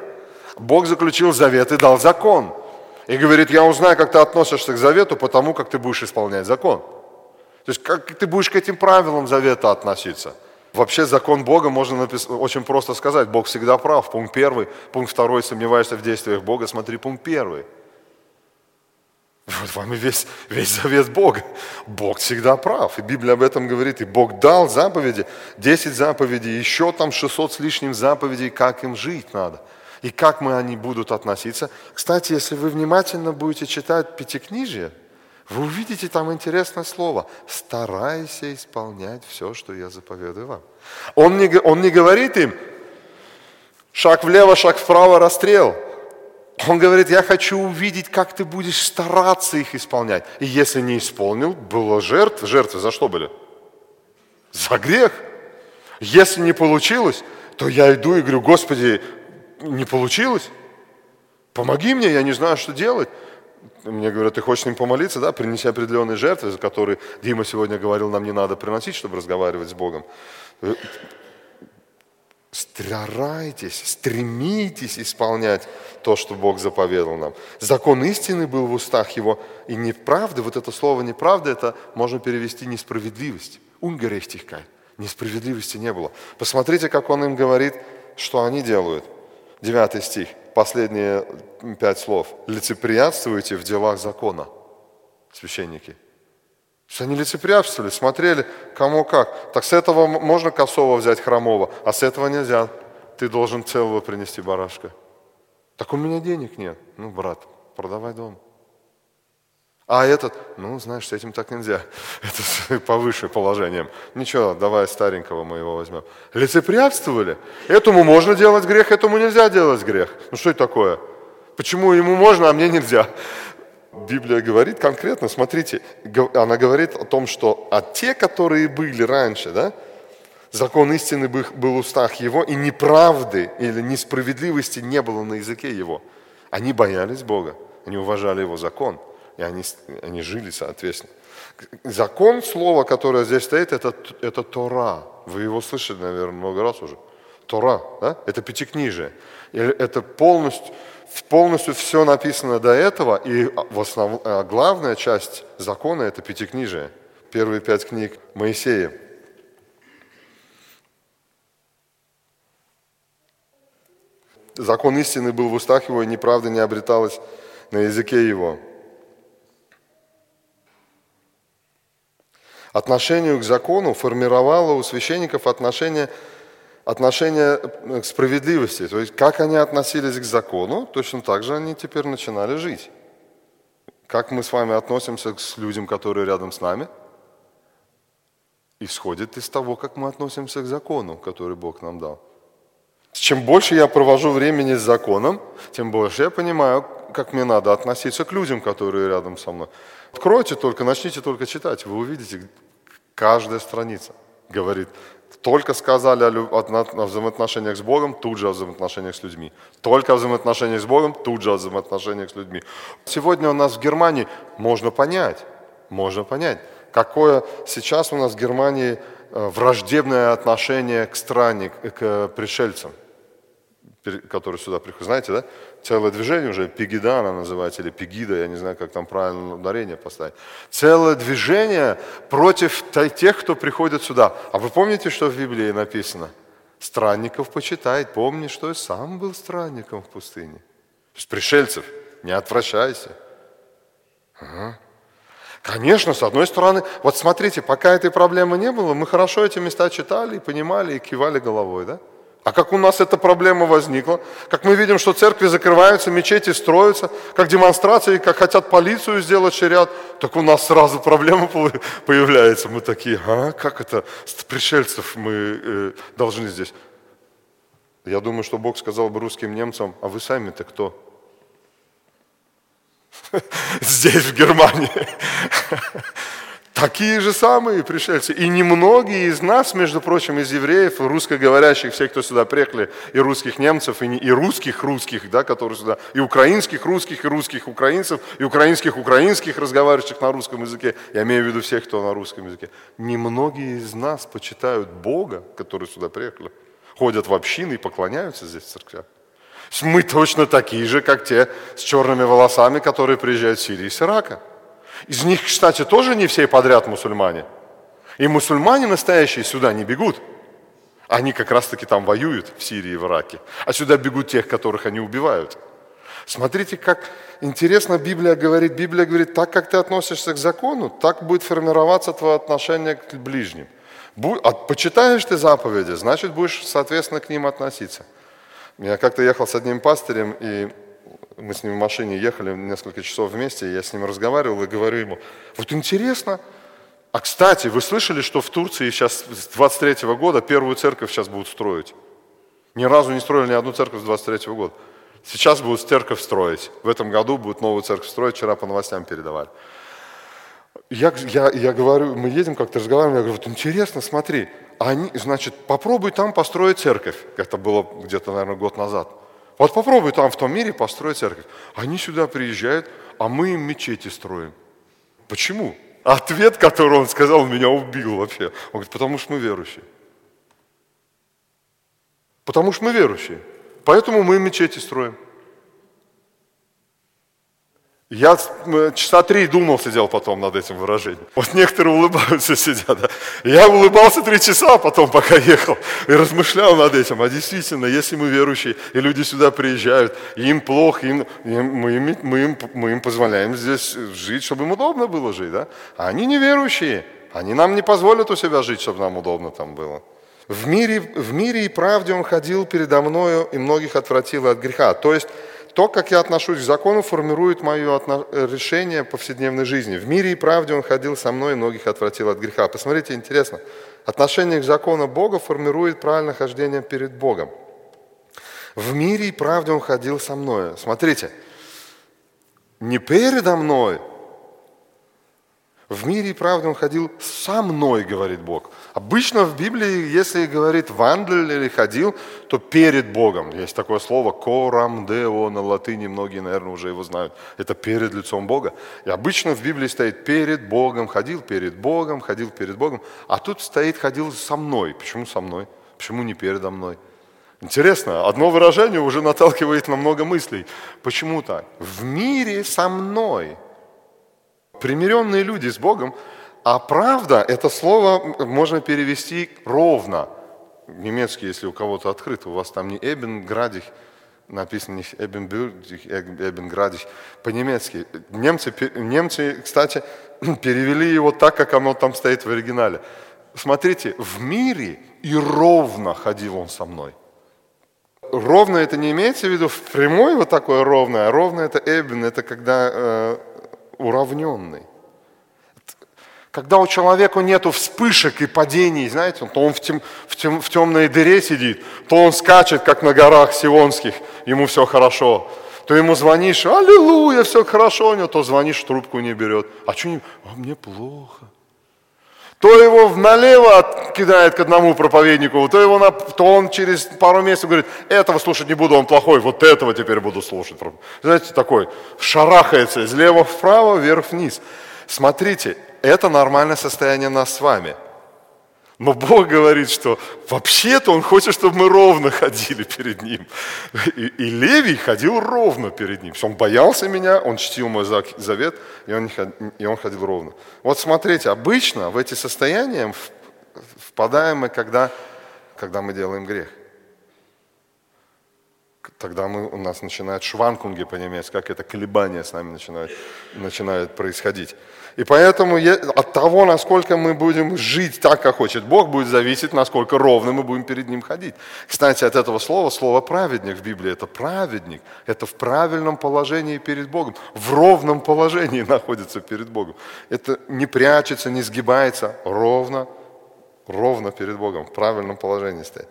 Бог заключил завет и дал закон. И говорит, я узнаю, как ты относишься к завету, потому как ты будешь исполнять закон. То есть как ты будешь к этим правилам завета относиться. Вообще закон Бога можно напис... очень просто сказать. Бог всегда прав. Пункт первый. Пункт второй. Сомневаешься в действиях Бога. Смотри пункт первый. Вот вам и весь, весь завет Бога. Бог всегда прав. И Библия об этом говорит. И Бог дал заповеди, 10 заповедей, еще там 600 с лишним заповедей, как им жить надо. И как мы они будут относиться. Кстати, если вы внимательно будете читать Пятикнижие, вы увидите там интересное слово. Старайся исполнять все, что я заповедую вам. Он не, он не говорит им, шаг влево, шаг вправо, расстрел. Он говорит, я хочу увидеть, как ты будешь стараться их исполнять. И если не исполнил, было жертв. Жертвы за что были? За грех. Если не получилось, то я иду и говорю, Господи, не получилось? Помоги мне, я не знаю, что делать мне говорят, ты хочешь с ним помолиться, да, принеси определенные жертвы, за которые Дима сегодня говорил, нам не надо приносить, чтобы разговаривать с Богом. Старайтесь, стремитесь исполнять то, что Бог заповедал нам. Закон истины был в устах его, и неправда, вот это слово неправда, это можно перевести несправедливость. Ungerechtigkeit. Несправедливости не было. Посмотрите, как он им говорит, что они делают. Девятый стих последние пять слов. Лицеприятствуйте в делах закона, священники. Что они лицеприятствовали, смотрели, кому как. Так с этого можно косово взять хромого, а с этого нельзя. Ты должен целого принести барашка. Так у меня денег нет. Ну, брат, продавай дом. А этот, ну, знаешь, с этим так нельзя. [laughs] Это [laughs] повыше положением. Ничего, давай старенького мы его возьмем. Лицеприятствовали. Этому можно делать грех, этому нельзя делать грех. Ну что это такое? Почему ему можно, а мне нельзя? Библия говорит конкретно, смотрите, она говорит о том, что а те, которые были раньше, да, закон истины был в устах его, и неправды или несправедливости не было на языке его. Они боялись Бога, они уважали его закон – и они, они жили соответственно. Закон, слово, которое здесь стоит, это, это Тора. Вы его слышали, наверное, много раз уже. Тора, да? это пятикнижие. И это полностью, полностью все написано до этого, и в основ... А главная часть закона – это пятикнижие. Первые пять книг Моисея. Закон истины был в устах его, и неправда не обреталась на языке его. Отношению к закону формировало у священников отношение, отношение э, к справедливости. То есть как они относились к закону, точно так же они теперь начинали жить. Как мы с вами относимся к людям, которые рядом с нами, исходит из того, как мы относимся к закону, который Бог нам дал. Чем больше я провожу времени с законом, тем больше я понимаю, как мне надо относиться к людям, которые рядом со мной. Откройте только, начните только читать, вы увидите, каждая страница говорит, только сказали о, взаимоотношениях с Богом, тут же о взаимоотношениях с людьми. Только о взаимоотношениях с Богом, тут же о взаимоотношениях с людьми. Сегодня у нас в Германии можно понять, можно понять, какое сейчас у нас в Германии э, враждебное отношение к стране, к пришельцам который сюда приходит, знаете, да? Целое движение уже, Пегида она называется, или Пегида, я не знаю, как там правильно ударение поставить. Целое движение против тех, кто приходит сюда. А вы помните, что в Библии написано? Странников почитает. Помни, что и сам был странником в пустыне. То есть пришельцев, не отвращайся. Ага. Конечно, с одной стороны, вот смотрите, пока этой проблемы не было, мы хорошо эти места читали и понимали, и кивали головой, да? А как у нас эта проблема возникла? Как мы видим, что церкви закрываются, мечети строятся, как демонстрации, как хотят полицию сделать шариат, так у нас сразу проблема появляется. Мы такие, а как это, пришельцев мы э, должны здесь? Я думаю, что Бог сказал бы русским немцам, а вы сами-то кто? [laughs] Здесь, в Германии. [laughs] Такие же самые пришельцы. И немногие из нас, между прочим, из евреев, русскоговорящих, все, кто сюда приехали, и русских немцев, и, не, и русских русских, да, которые сюда, и украинских русских, и русских украинцев, и украинских украинских, разговаривающих на русском языке. Я имею в виду всех, кто на русском языке. Немногие из нас почитают Бога, которые сюда приехали, ходят в общины и поклоняются здесь в церквях. Мы точно такие же, как те с черными волосами, которые приезжают в Сирии и с Ирака. Из них, кстати, тоже не все подряд мусульмане. И мусульмане настоящие сюда не бегут. Они как раз-таки там воюют, в Сирии и в Ираке. А сюда бегут тех, которых они убивают. Смотрите, как интересно Библия говорит. Библия говорит, так как ты относишься к закону, так будет формироваться твое отношение к ближним. Почитаешь ты заповеди, значит, будешь, соответственно, к ним относиться. Я как-то ехал с одним пастырем, и мы с ним в машине ехали несколько часов вместе, я с ним разговаривал и говорю ему, вот интересно, а кстати, вы слышали, что в Турции сейчас с 23 -го года первую церковь сейчас будут строить? Ни разу не строили ни одну церковь с 23 -го года. Сейчас будут церковь строить. В этом году будут новую церковь строить, вчера по новостям передавали. Я, я, я говорю, мы едем как-то разговариваем, я говорю, вот интересно, смотри, они, значит, попробуй там построить церковь. Это было где-то, наверное, год назад. Вот попробуй там в том мире построить церковь. Они сюда приезжают, а мы им мечети строим. Почему? Ответ, который он сказал, меня убил вообще. Он говорит, потому что мы верующие. Потому что мы верующие. Поэтому мы мечети строим. Я э, часа три думал, сидел потом над этим выражением. Вот некоторые улыбаются, сидят. Да? Я улыбался три часа потом, пока ехал, и размышлял над этим. А действительно, если мы верующие, и люди сюда приезжают, и им плохо, им, мы, им, мы, им, мы им позволяем здесь жить, чтобы им удобно было жить. Да? А они неверующие. Они нам не позволят у себя жить, чтобы нам удобно там было. В мире, в мире и правде он ходил передо мною, и многих отвратил от греха. То есть то, как я отношусь к закону, формирует мое решение повседневной жизни. В мире и правде он ходил со мной, и многих отвратил от греха. Посмотрите, интересно. Отношение к закону Бога формирует правильное хождение перед Богом. В мире и правде он ходил со мной. Смотрите, не передо мной, в мире и правде он ходил со мной, говорит Бог. Обычно в Библии, если говорит вандель или ходил, то перед Богом. Есть такое слово корам део на латыни, многие, наверное, уже его знают. Это перед лицом Бога. И обычно в Библии стоит перед Богом, ходил перед Богом, ходил перед Богом. А тут стоит ходил со мной. Почему со мной? Почему не передо мной? Интересно, одно выражение уже наталкивает на много мыслей. Почему так? В мире со мной – примиренные люди с Богом, а правда, это слово можно перевести ровно. Немецкий, если у кого-то открыт, у вас там не Эбен Градих, написано не Эбен Бюрдих, Эбен Градих, по-немецки. Немцы, немцы, кстати, [clears throat] перевели его так, как оно там стоит в оригинале. Смотрите, в мире и ровно ходил он со мной. Ровно это не имеется в виду в прямой вот такое ровное, а ровно это эбен, это когда э, уравненный. Когда у человека нету вспышек и падений, знаете, то он в, тем, в, тем, в темной дыре сидит, то он скачет, как на горах Сионских, ему все хорошо. То ему звонишь, аллилуйя, все хорошо у него, то звонишь, трубку не берет. А что не, а мне плохо. То его налево кидает к одному проповеднику, то, его на, то он через пару месяцев говорит, этого слушать не буду, он плохой, вот этого теперь буду слушать. Знаете, такой шарахается из лева вправо, вверх-вниз. Смотрите, это нормальное состояние нас с вами. Но Бог говорит, что вообще-то Он хочет, чтобы мы ровно ходили перед Ним. И, и Левий ходил ровно перед Ним. Он боялся меня, он чтил мой завет, и он, и он ходил ровно. Вот смотрите, обычно в эти состояния впадаем мы, когда, когда мы делаем грех. Тогда мы, у нас начинает шванкунги по-немецки, как это колебания с нами начинают, начинают происходить. И поэтому от того, насколько мы будем жить так, как хочет Бог, будет зависеть, насколько ровно мы будем перед Ним ходить. Кстати, от этого слова, слово праведник в Библии, это праведник, это в правильном положении перед Богом, в ровном положении [laughs] находится перед Богом. Это не прячется, не сгибается, ровно, ровно перед Богом, в правильном положении стоит.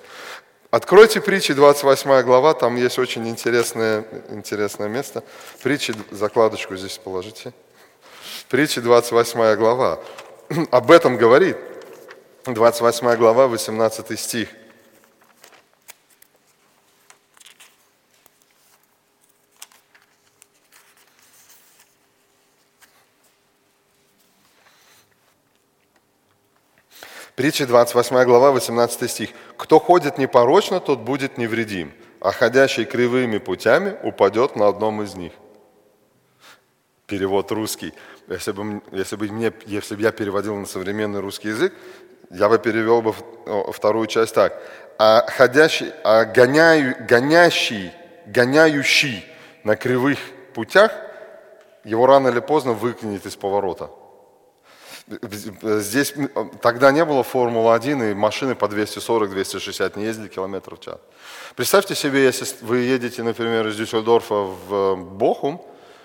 Откройте притчи, 28 глава, там есть очень интересное, интересное место. Притчи, закладочку здесь положите. Притчи 28 глава. [clears throat] об этом говорит. 28 глава, 18 стих. Притча 28 глава, 18 стих. «Кто ходит непорочно, тот будет невредим, а ходящий кривыми путями упадет на одном из них». Перевод русский. Если бы, если бы, мне, если бы я переводил на современный русский язык, я бы перевел бы вторую часть так. А ходящий, а гоняю, гонящий, гоняющий на кривых путях, его рано или поздно выкинет из поворота – Здесь тогда не было Формулы-1, и машины по 240-260 не ездили километров в час. Представьте себе, если вы едете, например, из Дюссельдорфа в Бохум,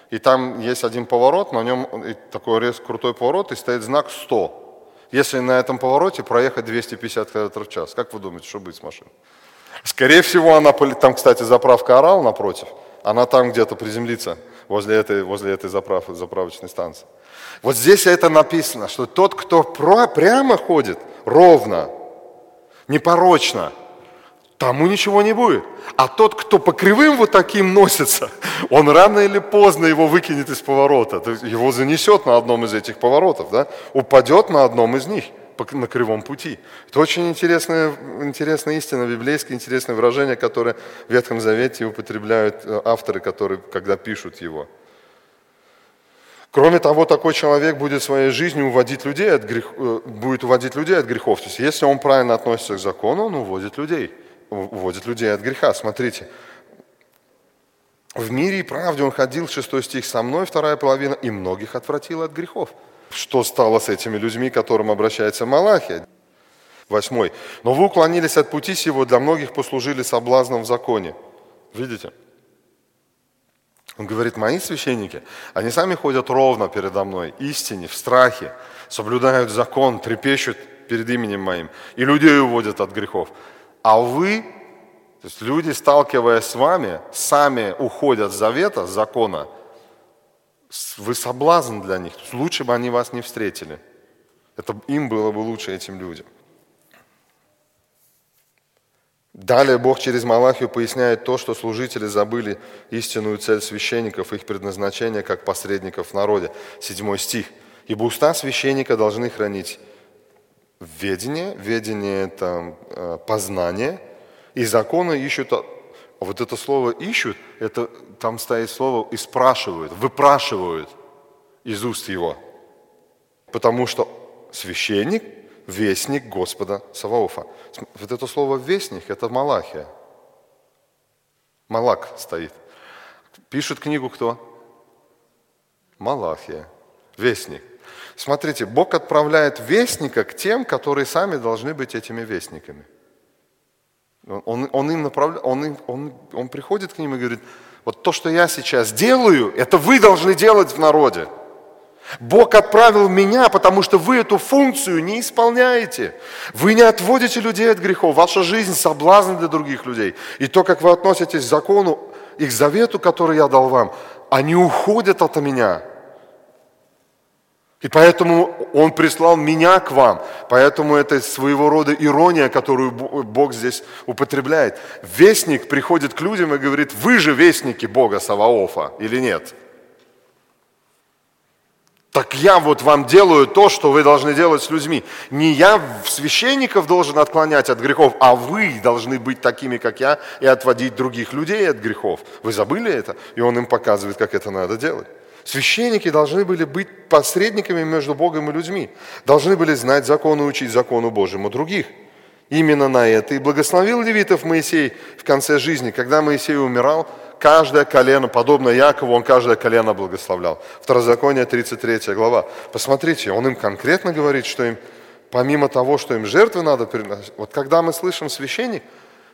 и там есть один поворот, на нем такой резко крутой поворот, и стоит знак 100. Если на этом повороте проехать 250 км в час, как вы думаете, что будет с машиной? Скорее всего, она, там, кстати, заправка «Орал» напротив, она там где-то приземлится, возле этой, возле этой заправ, заправочной станции. Вот здесь это написано, что тот, кто прямо ходит, ровно, непорочно, тому ничего не будет. А тот, кто по кривым вот таким носится, [laughs] он рано или поздно его выкинет из поворота. Его занесет на одном из этих поворотов, да? упадет на одном из них на кривом пути. Это очень интересная, интересная истина, библейское интересное выражение, которое в Ветхом Завете употребляют э, авторы, которые, когда пишут его. Кроме того, такой человек будет своей жизнью уводить людей от грех, э, будет уводить людей от грехов. То есть, если он правильно относится к закону, он уводит людей, уводит людей от греха. Смотрите, в мире и правде он ходил, шестой стих, со мной, вторая половина, и многих отвратил от грехов. Что стало с этими людьми, к которым обращается Малахия? Восьмой. Но вы уклонились от пути сего, для многих послужили соблазном в законе. Видите? Он говорит, мои священники, они сами ходят ровно передо мной, истине, в страхе, соблюдают закон, трепещут перед именем моим, и людей уводят от грехов. А вы, то есть люди, сталкиваясь с вами, сами уходят с завета, с закона, вы соблазн для них. Лучше бы они вас не встретили. Это им было бы лучше, этим людям. Далее Бог через Малахию поясняет то, что служители забыли истинную цель священников, их предназначение как посредников в народе. Седьмой стих. «Ибо уста священника должны хранить ведение, ведение – это э, познание, и законы ищут, вот это слово «ищут», это, там стоит слово «и спрашивают», «выпрашивают» из уст его. Потому что священник – вестник Господа Саваофа. Вот это слово «вестник» – это Малахия. Малак стоит. Пишет книгу кто? Малахия. Вестник. Смотрите, Бог отправляет вестника к тем, которые сами должны быть этими вестниками. Он, он им направляет, он, им, он, он приходит к ним и говорит, вот то, что я сейчас делаю, это вы должны делать в народе. Бог отправил меня, потому что вы эту функцию не исполняете. Вы не отводите людей от грехов. Ваша жизнь – соблазн для других людей. И то, как вы относитесь к закону и к завету, который я дал вам, они уходят от меня. И поэтому Он прислал меня к вам. Поэтому это своего рода ирония, которую Бог здесь употребляет. Вестник приходит к людям и говорит, вы же вестники Бога Саваофа или нет? Так я вот вам делаю то, что вы должны делать с людьми. Не я священников должен отклонять от грехов, а вы должны быть такими, как я, и отводить других людей от грехов. Вы забыли это? И он им показывает, как это надо делать. Священники должны были быть посредниками между Богом и людьми. Должны были знать закон и учить закону Божьему других. Именно на это и благословил левитов Моисей в конце жизни. Когда Моисей умирал, каждое колено, подобно Якову, он каждое колено благословлял. Второзаконие, 33 глава. Посмотрите, он им конкретно говорит, что им, помимо того, что им жертвы надо приносить, вот когда мы слышим священник,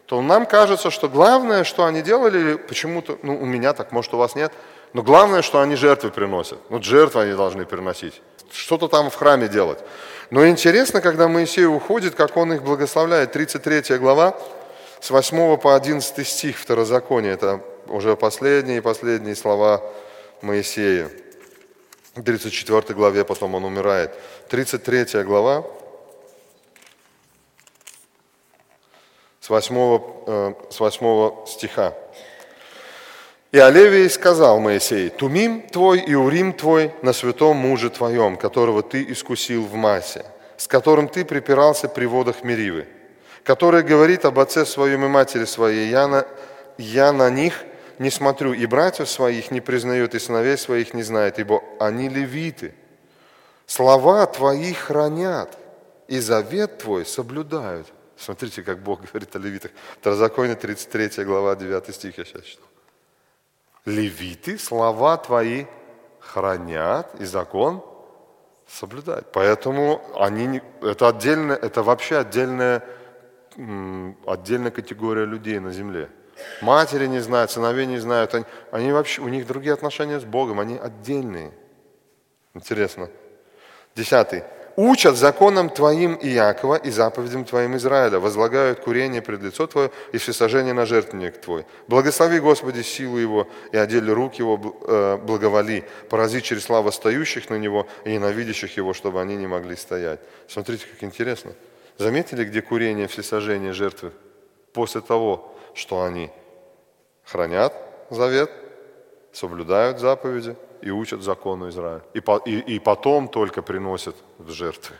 то нам кажется, что главное, что они делали, почему-то, ну, у меня так, может, у вас нет, но главное, что они жертвы приносят. Вот жертвы они должны приносить. Что-то там в храме делать. Но интересно, когда Моисей уходит, как он их благословляет. 33 глава, с 8 по 11 стих Второзакония. Это уже последние и последние слова Моисея. В 34 главе потом он умирает. 33 глава, с 8, э, с 8 стиха. И Олевий сказал Моисей, «Тумим твой и Урим твой на святом муже твоем, которого ты искусил в массе, с которым ты припирался при водах Меривы, который говорит об отце своем и матери своей, я на, я на них не смотрю, и братьев своих не признает, и сыновей своих не знает, ибо они левиты. Слова твои хранят, и завет твой соблюдают». Смотрите, как Бог говорит о левитах. Второзаконие, 33 глава, 9 стих я сейчас читал. Левиты слова твои хранят, и закон соблюдают. Поэтому они, это, отдельно, это вообще отдельная, отдельная категория людей на земле. Матери не знают, сыновей не знают. Они, они вообще, у них другие отношения с Богом, они отдельные. Интересно. Десятый учат законам Твоим Иакова и заповедям Твоим Израиля, возлагают курение пред лицо Твое и всесожжение на жертвенник Твой. Благослови, Господи, силу Его и одели рук Его, э, благоволи, порази через славу стоящих на Него и ненавидящих Его, чтобы они не могли стоять. Смотрите, как интересно. Заметили, где курение, всесожжение жертвы? После того, что они хранят завет, соблюдают заповеди – и учат закону Израиля. И, по, и, и потом только приносят в жертвы.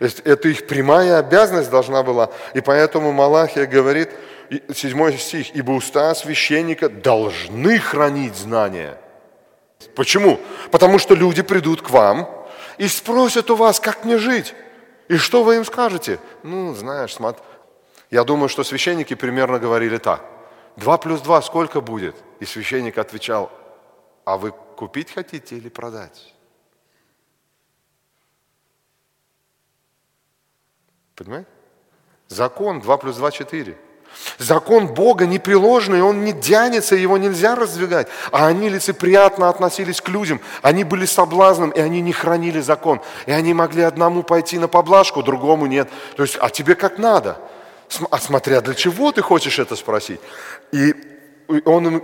Это их прямая обязанность должна была. И поэтому Малахия говорит, 7 стих, «Ибо уста священника должны хранить знания». Почему? Потому что люди придут к вам и спросят у вас, как мне жить. И что вы им скажете? Ну, знаешь, смотри. Я думаю, что священники примерно говорили так. Два плюс два сколько будет? И священник отвечал, а вы купить хотите или продать? Понимаете? Закон 2 плюс 2 – 4. Закон Бога непреложный, он не тянется, его нельзя раздвигать. А они лицеприятно относились к людям, они были соблазном, и они не хранили закон. И они могли одному пойти на поблажку, другому нет. То есть, а тебе как надо? А смотря для чего ты хочешь это спросить? И он,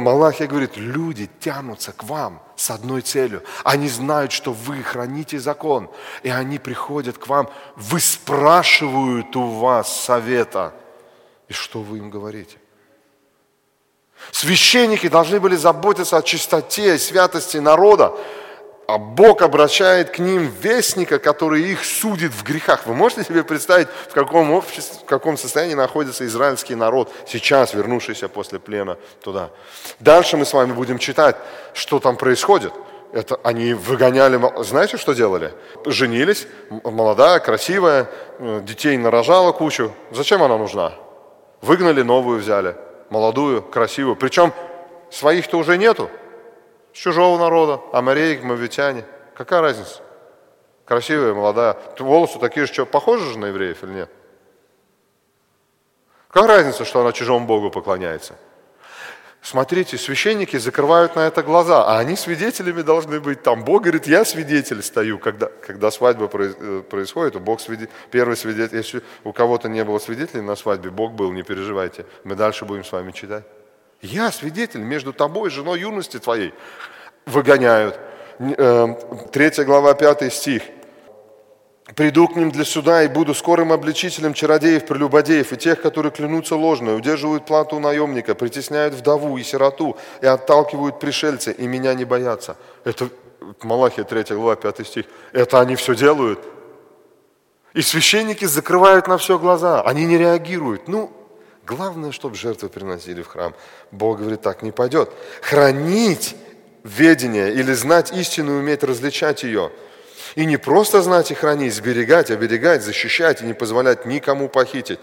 Малахия говорит, люди тянутся к вам с одной целью. Они знают, что вы храните закон, и они приходят к вам, вы спрашивают у вас совета. И что вы им говорите? Священники должны были заботиться о чистоте и святости народа, а Бог обращает к ним вестника, который их судит в грехах. Вы можете себе представить, в каком, обществе, в каком состоянии находится израильский народ, сейчас вернувшийся после плена туда. Дальше мы с вами будем читать, что там происходит. Это они выгоняли, знаете, что делали? Женились, молодая, красивая, э, детей нарожала кучу. Зачем она нужна? Выгнали, новую взяли, молодую, красивую. Причем своих-то уже нету, чужого народа, амарейк, мавитяне. Какая разница? Красивая, молодая. Волосы такие же, что, похожи же на евреев или нет? Какая разница, что она чужому Богу поклоняется? Смотрите, священники закрывают на это глаза, а они свидетелями должны быть. Там Бог говорит, я свидетель стою, когда, когда свадьба э, происходит, Бог свидетель, первый свидетель. Если у кого-то не было свидетелей на свадьбе, Бог был, не переживайте. Мы дальше будем с вами читать. Я свидетель между тобой и женой юности твоей. Выгоняют. Эм, третья глава, пятый стих. «Приду к ним для суда и буду скорым обличителем чародеев, прелюбодеев и тех, которые клянутся ложно, удерживают плату наемника, притесняют вдову и сироту и отталкивают пришельца, и меня не боятся». Это Малахия 3 глава, 5 стих. Это они все делают. И священники закрывают на все глаза, они не реагируют. Ну, Главное, чтобы жертвы приносили в храм. Бог говорит, так не пойдет. Хранить ведение или знать истину, уметь различать ее. И не просто знать и хранить, сберегать, оберегать, защищать и не позволять никому похитить.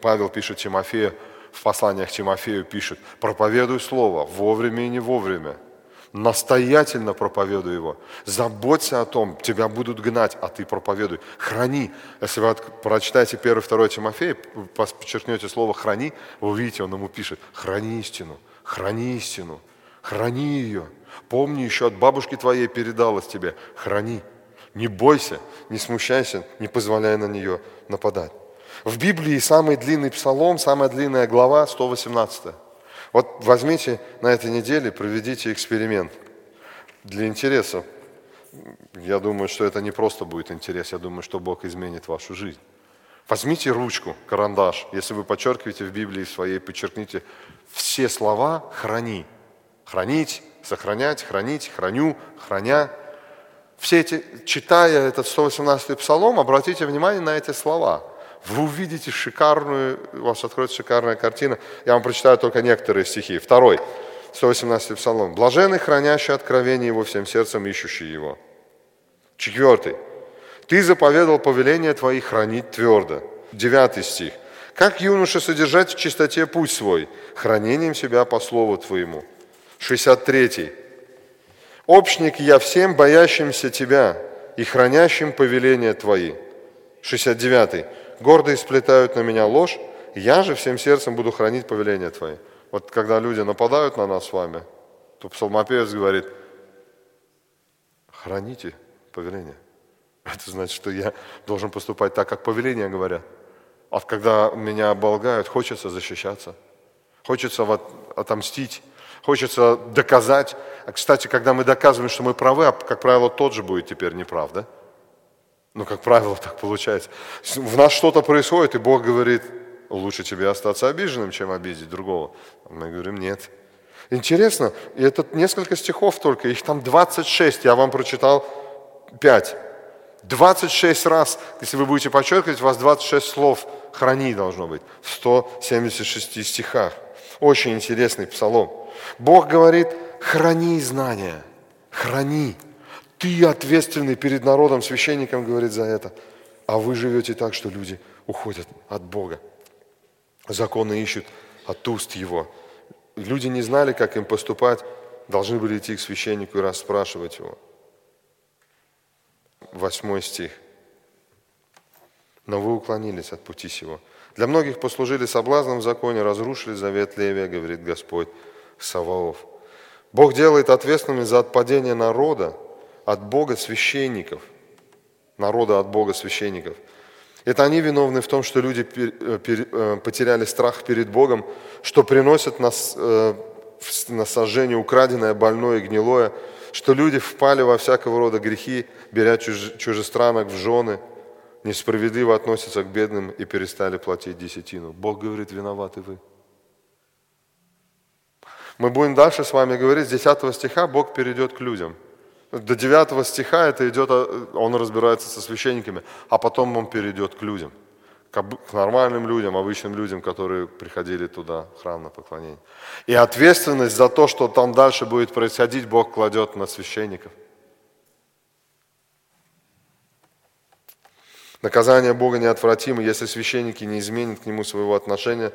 Павел пишет Тимофею, в посланиях Тимофею пишет, проповедуй слово вовремя и не вовремя – настоятельно проповедуй его. Заботься о том, тебя будут гнать, а ты проповедуй. Храни. Если вы прочитаете 1-2 Тимофея, подчеркнете слово «храни», вы увидите, он ему пишет «храни истину, храни истину, храни ее». Помни, еще от бабушки твоей передалось тебе, храни. Не бойся, не смущайся, не позволяй на нее нападать. В Библии самый длинный псалом, самая длинная глава, 118 вот возьмите на этой неделе, проведите эксперимент. Для интереса. Я думаю, что это не просто будет интерес, я думаю, что Бог изменит вашу жизнь. Возьмите ручку, карандаш. Если вы подчеркиваете в Библии своей, подчеркните все слова «храни». Хранить, сохранять, хранить, храню, храня. Все эти, читая этот 118-й псалом, обратите внимание на эти слова. Вы увидите шикарную, у вас откроется шикарная картина. Я вам прочитаю только некоторые стихи. Второй, 118-й псалом. «Блаженный, хранящий откровение его всем сердцем, ищущий его». Четвертый. «Ты заповедал повеление твои хранить твердо». Девятый стих. «Как юноша содержать в чистоте путь свой, хранением себя по слову твоему». 63. «Общник я всем боящимся тебя и хранящим повеления твои». 69. «Гордые сплетают на меня ложь, я же всем сердцем буду хранить повеления твои». Вот когда люди нападают на нас с вами, то псалмопевец говорит, храните повеление. Это значит, что я должен поступать так, как повеления говорят. А когда меня оболгают, хочется защищаться, хочется вот отомстить, хочется доказать. А, кстати, когда мы доказываем, что мы правы, а, как правило, тот же будет теперь неправ, да? Ну, как правило, так получается. В нас что-то происходит, и Бог говорит, лучше тебе остаться обиженным, чем обидеть другого. Мы говорим, нет. Интересно, и это несколько стихов только, их там 26, я вам прочитал 5. 26 раз, если вы будете подчеркивать, у вас 26 слов «храни» должно быть в 176 стихах. Очень интересный псалом. Бог говорит, храни знания, храни. Ты ответственный перед народом, священником говорит за это. А вы живете так, что люди уходят от Бога. Законы ищут от уст Его. Люди не знали, как им поступать, должны были идти к священнику и расспрашивать его. Восьмой стих. Но вы уклонились от пути сего. Для многих послужили соблазном в законе, разрушили завет Левия, говорит Господь Саваоф. Бог делает ответственными за отпадение народа от Бога священников. Народа от Бога священников. Это они виновны в том, что люди э, э, потеряли страх перед Богом, что приносят нас э, на сожжение украденное, больное гнилое, что люди впали во всякого рода грехи, беря чужестранок в жены, несправедливо относятся к бедным и перестали платить десятину. Бог говорит, виноваты вы. Мы будем дальше с вами говорить, с 10 стиха Бог перейдет к людям. До 9 стиха это идет, он разбирается со священниками, а потом он перейдет к людям – к нормальным людям, обычным людям, которые приходили туда, в храм на поклонение. И ответственность за то, что там дальше будет происходить, Бог кладет на священников. Наказание Бога неотвратимо, если священники не изменят к Нему своего отношения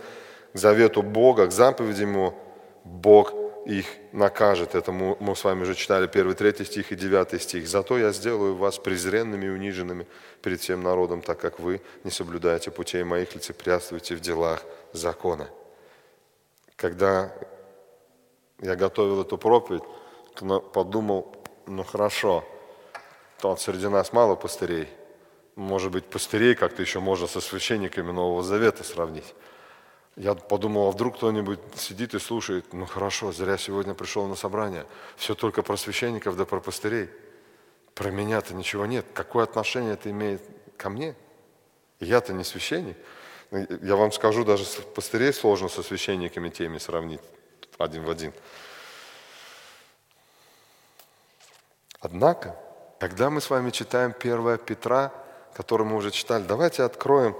к завету Бога, к заповедям Ему, Бог их накажет. Это мы, мы с вами уже читали 1, 3 стих и 9 стих. «Зато я сделаю вас презренными и униженными перед всем народом, так как вы не соблюдаете путей моих, лицеприятствуете в делах закона». Когда я готовил эту проповедь, подумал, ну хорошо, то среди нас мало пастырей. Может быть, пастырей как-то еще можно со священниками Нового Завета сравнить. Я подумал, а вдруг кто-нибудь сидит и слушает, ну хорошо, зря сегодня пришел на собрание, все только про священников да про пастырей. Про меня-то ничего нет. Какое отношение это имеет ко мне? Я-то не священник. Я вам скажу, даже пастырей сложно со священниками теми сравнить один в один. Однако, когда мы с вами читаем 1 Петра, который мы уже читали, давайте откроем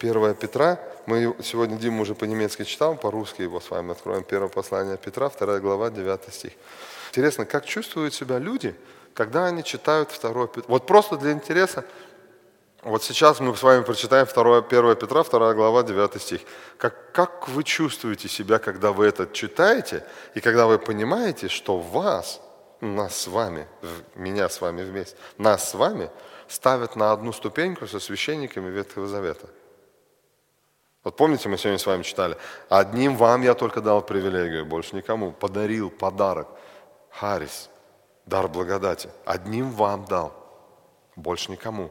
1 Петра, мы сегодня Дима уже по-немецки читал, по-русски его с вами откроем. Первое послание Петра, 2 глава, 9 стих. Интересно, как чувствуют себя люди, когда они читают 2 Петра. Вот просто для интереса, вот сейчас мы с вами прочитаем 2, 1 Петра, 2 глава, 9 стих. Как, как вы чувствуете себя, когда вы это читаете, и когда вы понимаете, что вас, нас с вами, меня с вами вместе, нас с вами ставят на одну ступеньку со священниками Ветхого Завета – вот помните, мы сегодня с вами читали, одним вам я только дал привилегию, больше никому, подарил подарок, Харис, дар благодати. Одним вам дал, больше никому.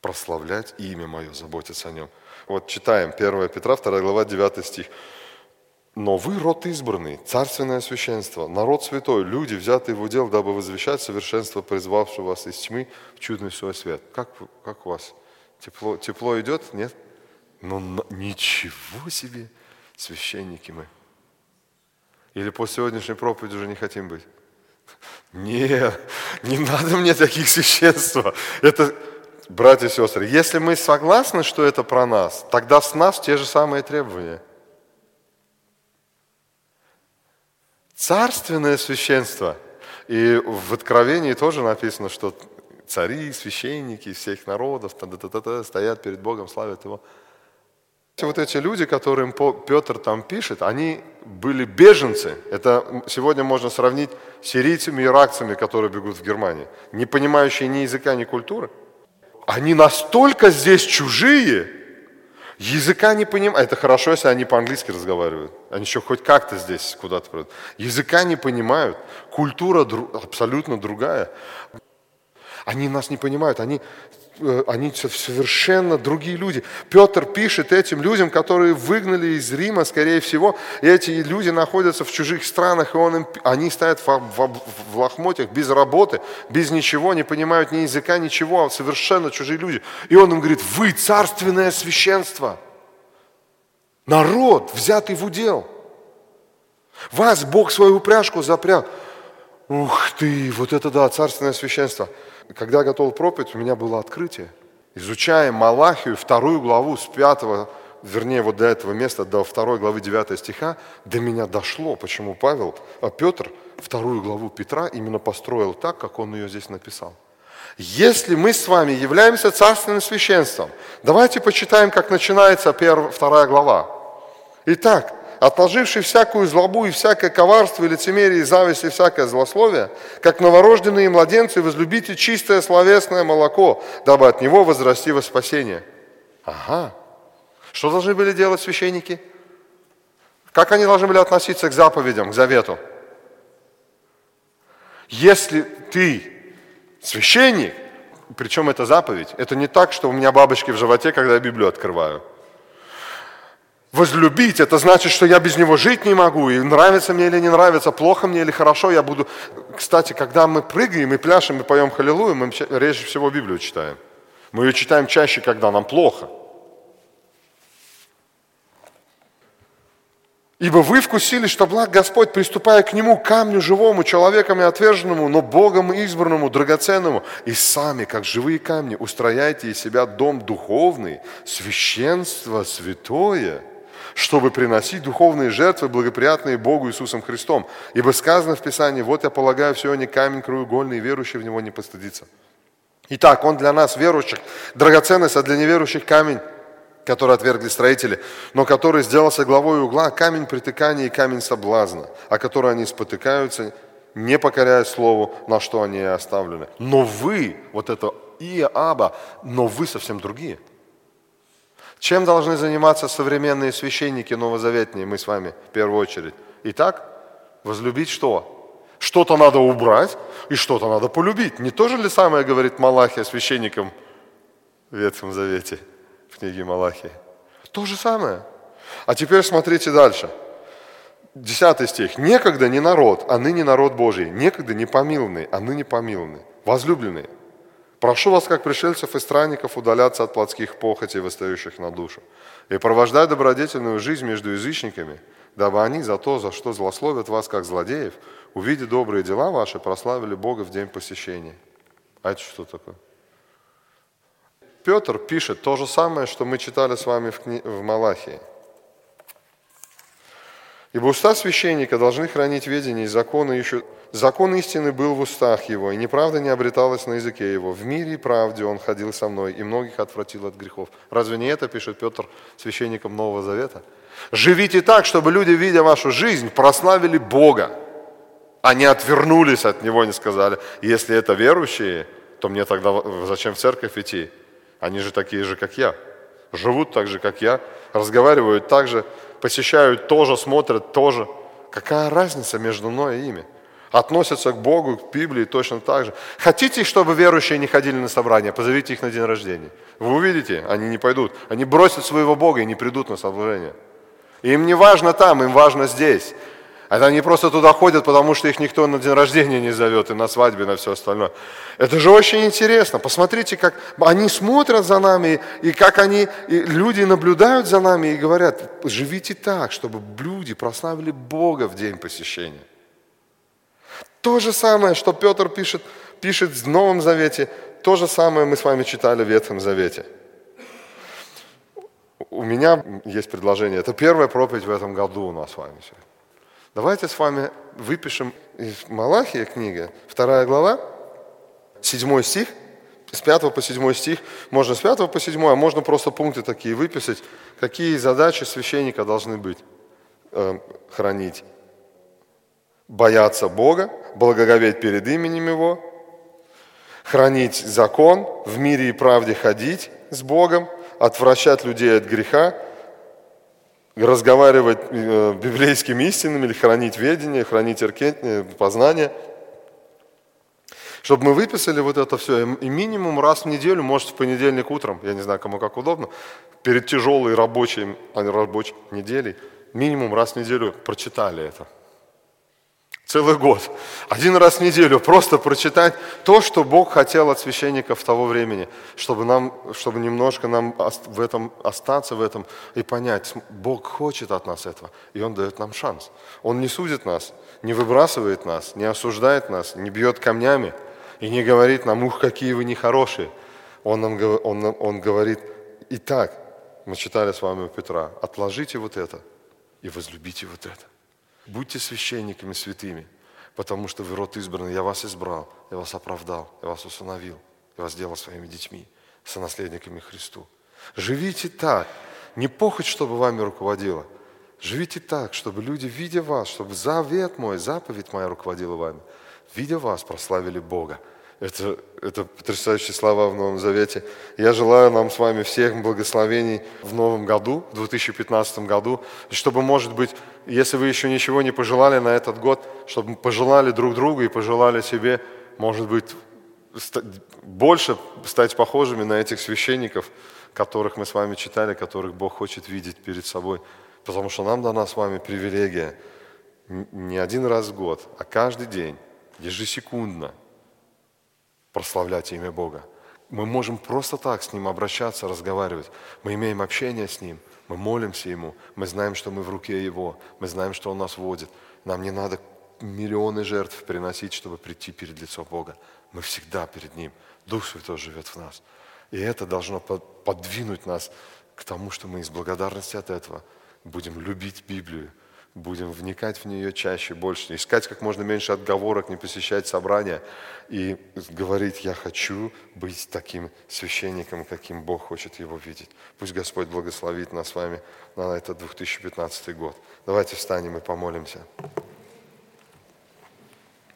Прославлять имя мое, заботиться о нем. Вот читаем 1 Петра, 2 глава, 9 стих. но вы род избранный, царственное священство, народ святой, люди, взятые в удел, дабы возвещать совершенство, призвавшего вас из тьмы в чудный свой свет. Как, как у вас? Тепло, тепло идет? Нет? Ну, ничего себе, священники мы. Или после сегодняшней проповеди уже не хотим быть? Нет, не надо мне таких священства. Это, братья и сестры, если мы согласны, что это про нас, тогда с нас те же самые требования – царственное священство. И в Откровении тоже написано, что цари, священники всех народов та -та -та стоят перед Богом, славят Его. Вот эти люди, которым Петр там пишет, они были беженцы. Это сегодня можно сравнить с сирийцами и иракцами, которые бегут в Германии, не понимающие ни языка, ни культуры. Они настолько здесь чужие, Языка не понимают. Это хорошо, если они по-английски разговаривают. Они еще хоть как-то здесь куда-то придут. Языка не понимают. Культура дру... абсолютно другая. Они нас не понимают. Они они совершенно другие люди. Петр пишет этим людям, которые выгнали из Рима, скорее всего, и эти люди находятся в чужих странах, и он им, они стоят в, в, в лохмотьях, без работы, без ничего, не понимают ни языка, ничего, а совершенно чужие люди. И он им говорит, вы царственное священство, народ, взятый в удел. Вас Бог свою упряжку запряг. Ух ты, вот это да, царственное священство – когда я готовил проповедь, у меня было открытие. Изучая Малахию, вторую главу с пятого, вернее, вот до этого места, до второй главы 9 стиха, до меня дошло, почему Павел, а Петр вторую главу Петра именно построил так, как он ее здесь написал. Если мы с вами являемся царственным священством, давайте почитаем, как начинается первая, вторая глава. Итак, отложивший всякую злобу и всякое коварство и лицемерие и зависть и всякое злословие, как новорожденные младенцы, возлюбите чистое словесное молоко, дабы от него возрасти во спасение. Ага. Что должны были делать священники? Как они должны были относиться к заповедям, к завету? Если ты священник, причем это заповедь, это не так, что у меня бабочки в животе, когда я Библию открываю – Возлюбить, это значит, что я без него жить не могу, и нравится мне или не нравится, плохо мне или хорошо, я буду... Кстати, когда мы прыгаем и пляшем, и поем халилую, мы реже всего Библию читаем. Мы ее читаем чаще, когда нам плохо. Ибо вы вкусили, что благ Господь, приступая к Нему, камню живому, человеком и отверженному, но Богом избранному, драгоценному, и сами, как живые камни, устрояйте из себя дом духовный, священство святое – чтобы приносить духовные жертвы, благоприятные Богу Иисусом Христом. Ибо сказано в Писании, вот я полагаю все не камень краеугольный, и верующий в него не постыдится. Итак, он для нас, верующих, драгоценность, а для неверующих камень, который отвергли строители, но который сделался главой угла, камень притыкания и камень соблазна, о который они спотыкаются, не покоряя слову, на что они оставлены. Но вы, вот это и Аба, но вы совсем другие – чем должны заниматься современные священники новозаветные, мы с вами в первую очередь? Итак, возлюбить что? Что-то надо убрать и что-то надо полюбить. Не то же ли самое говорит Малахия священникам в Ветхом Завете, в книге Малахии? То же самое. А теперь смотрите дальше. Десятый стих. «Некогда не народ, а ныне народ Божий. Некогда не помилованный, а ныне помилованный. Возлюбленные, Прошу вас, как пришельцев и странников, удаляться от плотских похотей, восстающих на душу, и провождать добродетельную жизнь между язычниками, дабы они за то, за что злословят вас, как злодеев, увидя добрые дела ваши, прославили Бога в день посещения. А это что такое? Петр пишет то же самое, что мы читали с вами в, кни... в Малахии. Ибо уста священника должны хранить ведение, и законы еще Закон истины был в устах его, и неправда не обреталась на языке его. В мире и правде он ходил со мной, и многих отвратил от грехов. Разве не это пишет Петр священникам Нового Завета? Живите так, чтобы люди, видя вашу жизнь, прославили Бога, а не отвернулись от Него, не сказали, если это верующие, то мне тогда зачем в церковь идти? Они же такие же, как я. Живут так же, как я, разговаривают так же, посещают тоже, смотрят тоже. Какая разница между мной и ими? относятся к Богу, к Библии точно так же. Хотите, чтобы верующие не ходили на собрания, позовите их на день рождения. Вы увидите, они не пойдут. Они бросят своего Бога и не придут на служение. Им не важно там, им важно здесь. Это они просто туда ходят, потому что их никто на день рождения не зовет, и на свадьбе, и на все остальное. Это же очень интересно. Посмотрите, как они смотрят за нами, и как они, и люди наблюдают за нами и говорят, живите так, чтобы люди прославили Бога в день посещения. То же самое, что Петр пишет, пишет в Новом Завете, то же самое мы с вами читали в Ветхом Завете. У меня есть предложение. Это первая проповедь в этом году у нас с вами сегодня. Давайте с вами выпишем из Малахия книга, вторая глава, седьмой стих, с 5 по 7 стих, можно с 5 по 7, а можно просто пункты такие выписать, какие задачи священника должны быть. Э, хранить, бояться Бога, благоговеть перед именем Его, хранить закон, в мире и правде ходить с Богом, отвращать людей от греха, разговаривать э, библейскими истинами или хранить ведение, хранить иркетение, познание. Чтобы мы выписали вот это все, и минимум раз в неделю, может в понедельник утром, я не знаю, кому как удобно, перед тяжелой рабочей, а рабочей неделей, минимум раз в неделю прочитали это – Целый год. Один раз в неделю просто прочитать то, что Бог хотел от священников того времени, чтобы, нам, чтобы немножко нам в этом остаться, в этом и понять, Бог хочет от нас этого, и Он дает нам шанс. Он не судит нас, не выбрасывает нас, не осуждает нас, не бьет камнями и не говорит нам, ух, какие вы нехорошие. Он, нам, он, он говорит, итак, мы читали с вами у Петра, отложите вот это и возлюбите вот это. Будьте священниками святыми, потому что вы род избранный. Я вас избрал, я вас оправдал, я вас установил, я вас сделал своими детьми, сонаследниками Христу. Живите так, не похоть, чтобы вами руководила. Живите так, чтобы люди, видя вас, чтобы завет мой, заповедь моя руководила вами, видя вас, прославили Бога. Это, это потрясающие слова в Новом Завете. Я желаю нам с вами всех благословений в Новом году, в 2015 году, чтобы, может быть, если вы еще ничего не пожелали на этот год, чтобы пожелали друг другу и пожелали себе, может быть, больше стать похожими на этих священников, которых мы с вами читали, которых Бог хочет видеть перед собой. Потому что нам дана с вами привилегия не один раз в год, а каждый день, ежесекундно – прославлять имя Бога. Мы можем просто так с Ним обращаться, разговаривать. Мы имеем общение с Ним, мы молимся Ему, мы знаем, что мы в руке Его, мы знаем, что Он нас водит. Нам не надо миллионы жертв приносить, чтобы прийти перед лицом Бога. Мы всегда перед Ним. Дух Святой живет в нас. И это должно подвинуть нас к тому, что мы из благодарности от этого будем любить Библию, будем вникать в нее чаще, больше, искать как можно меньше отговорок, не посещать собрания и говорить, я хочу быть таким священником, каким Бог хочет его видеть. Пусть Господь благословит нас с вами на этот 2015 год. Давайте встанем и помолимся.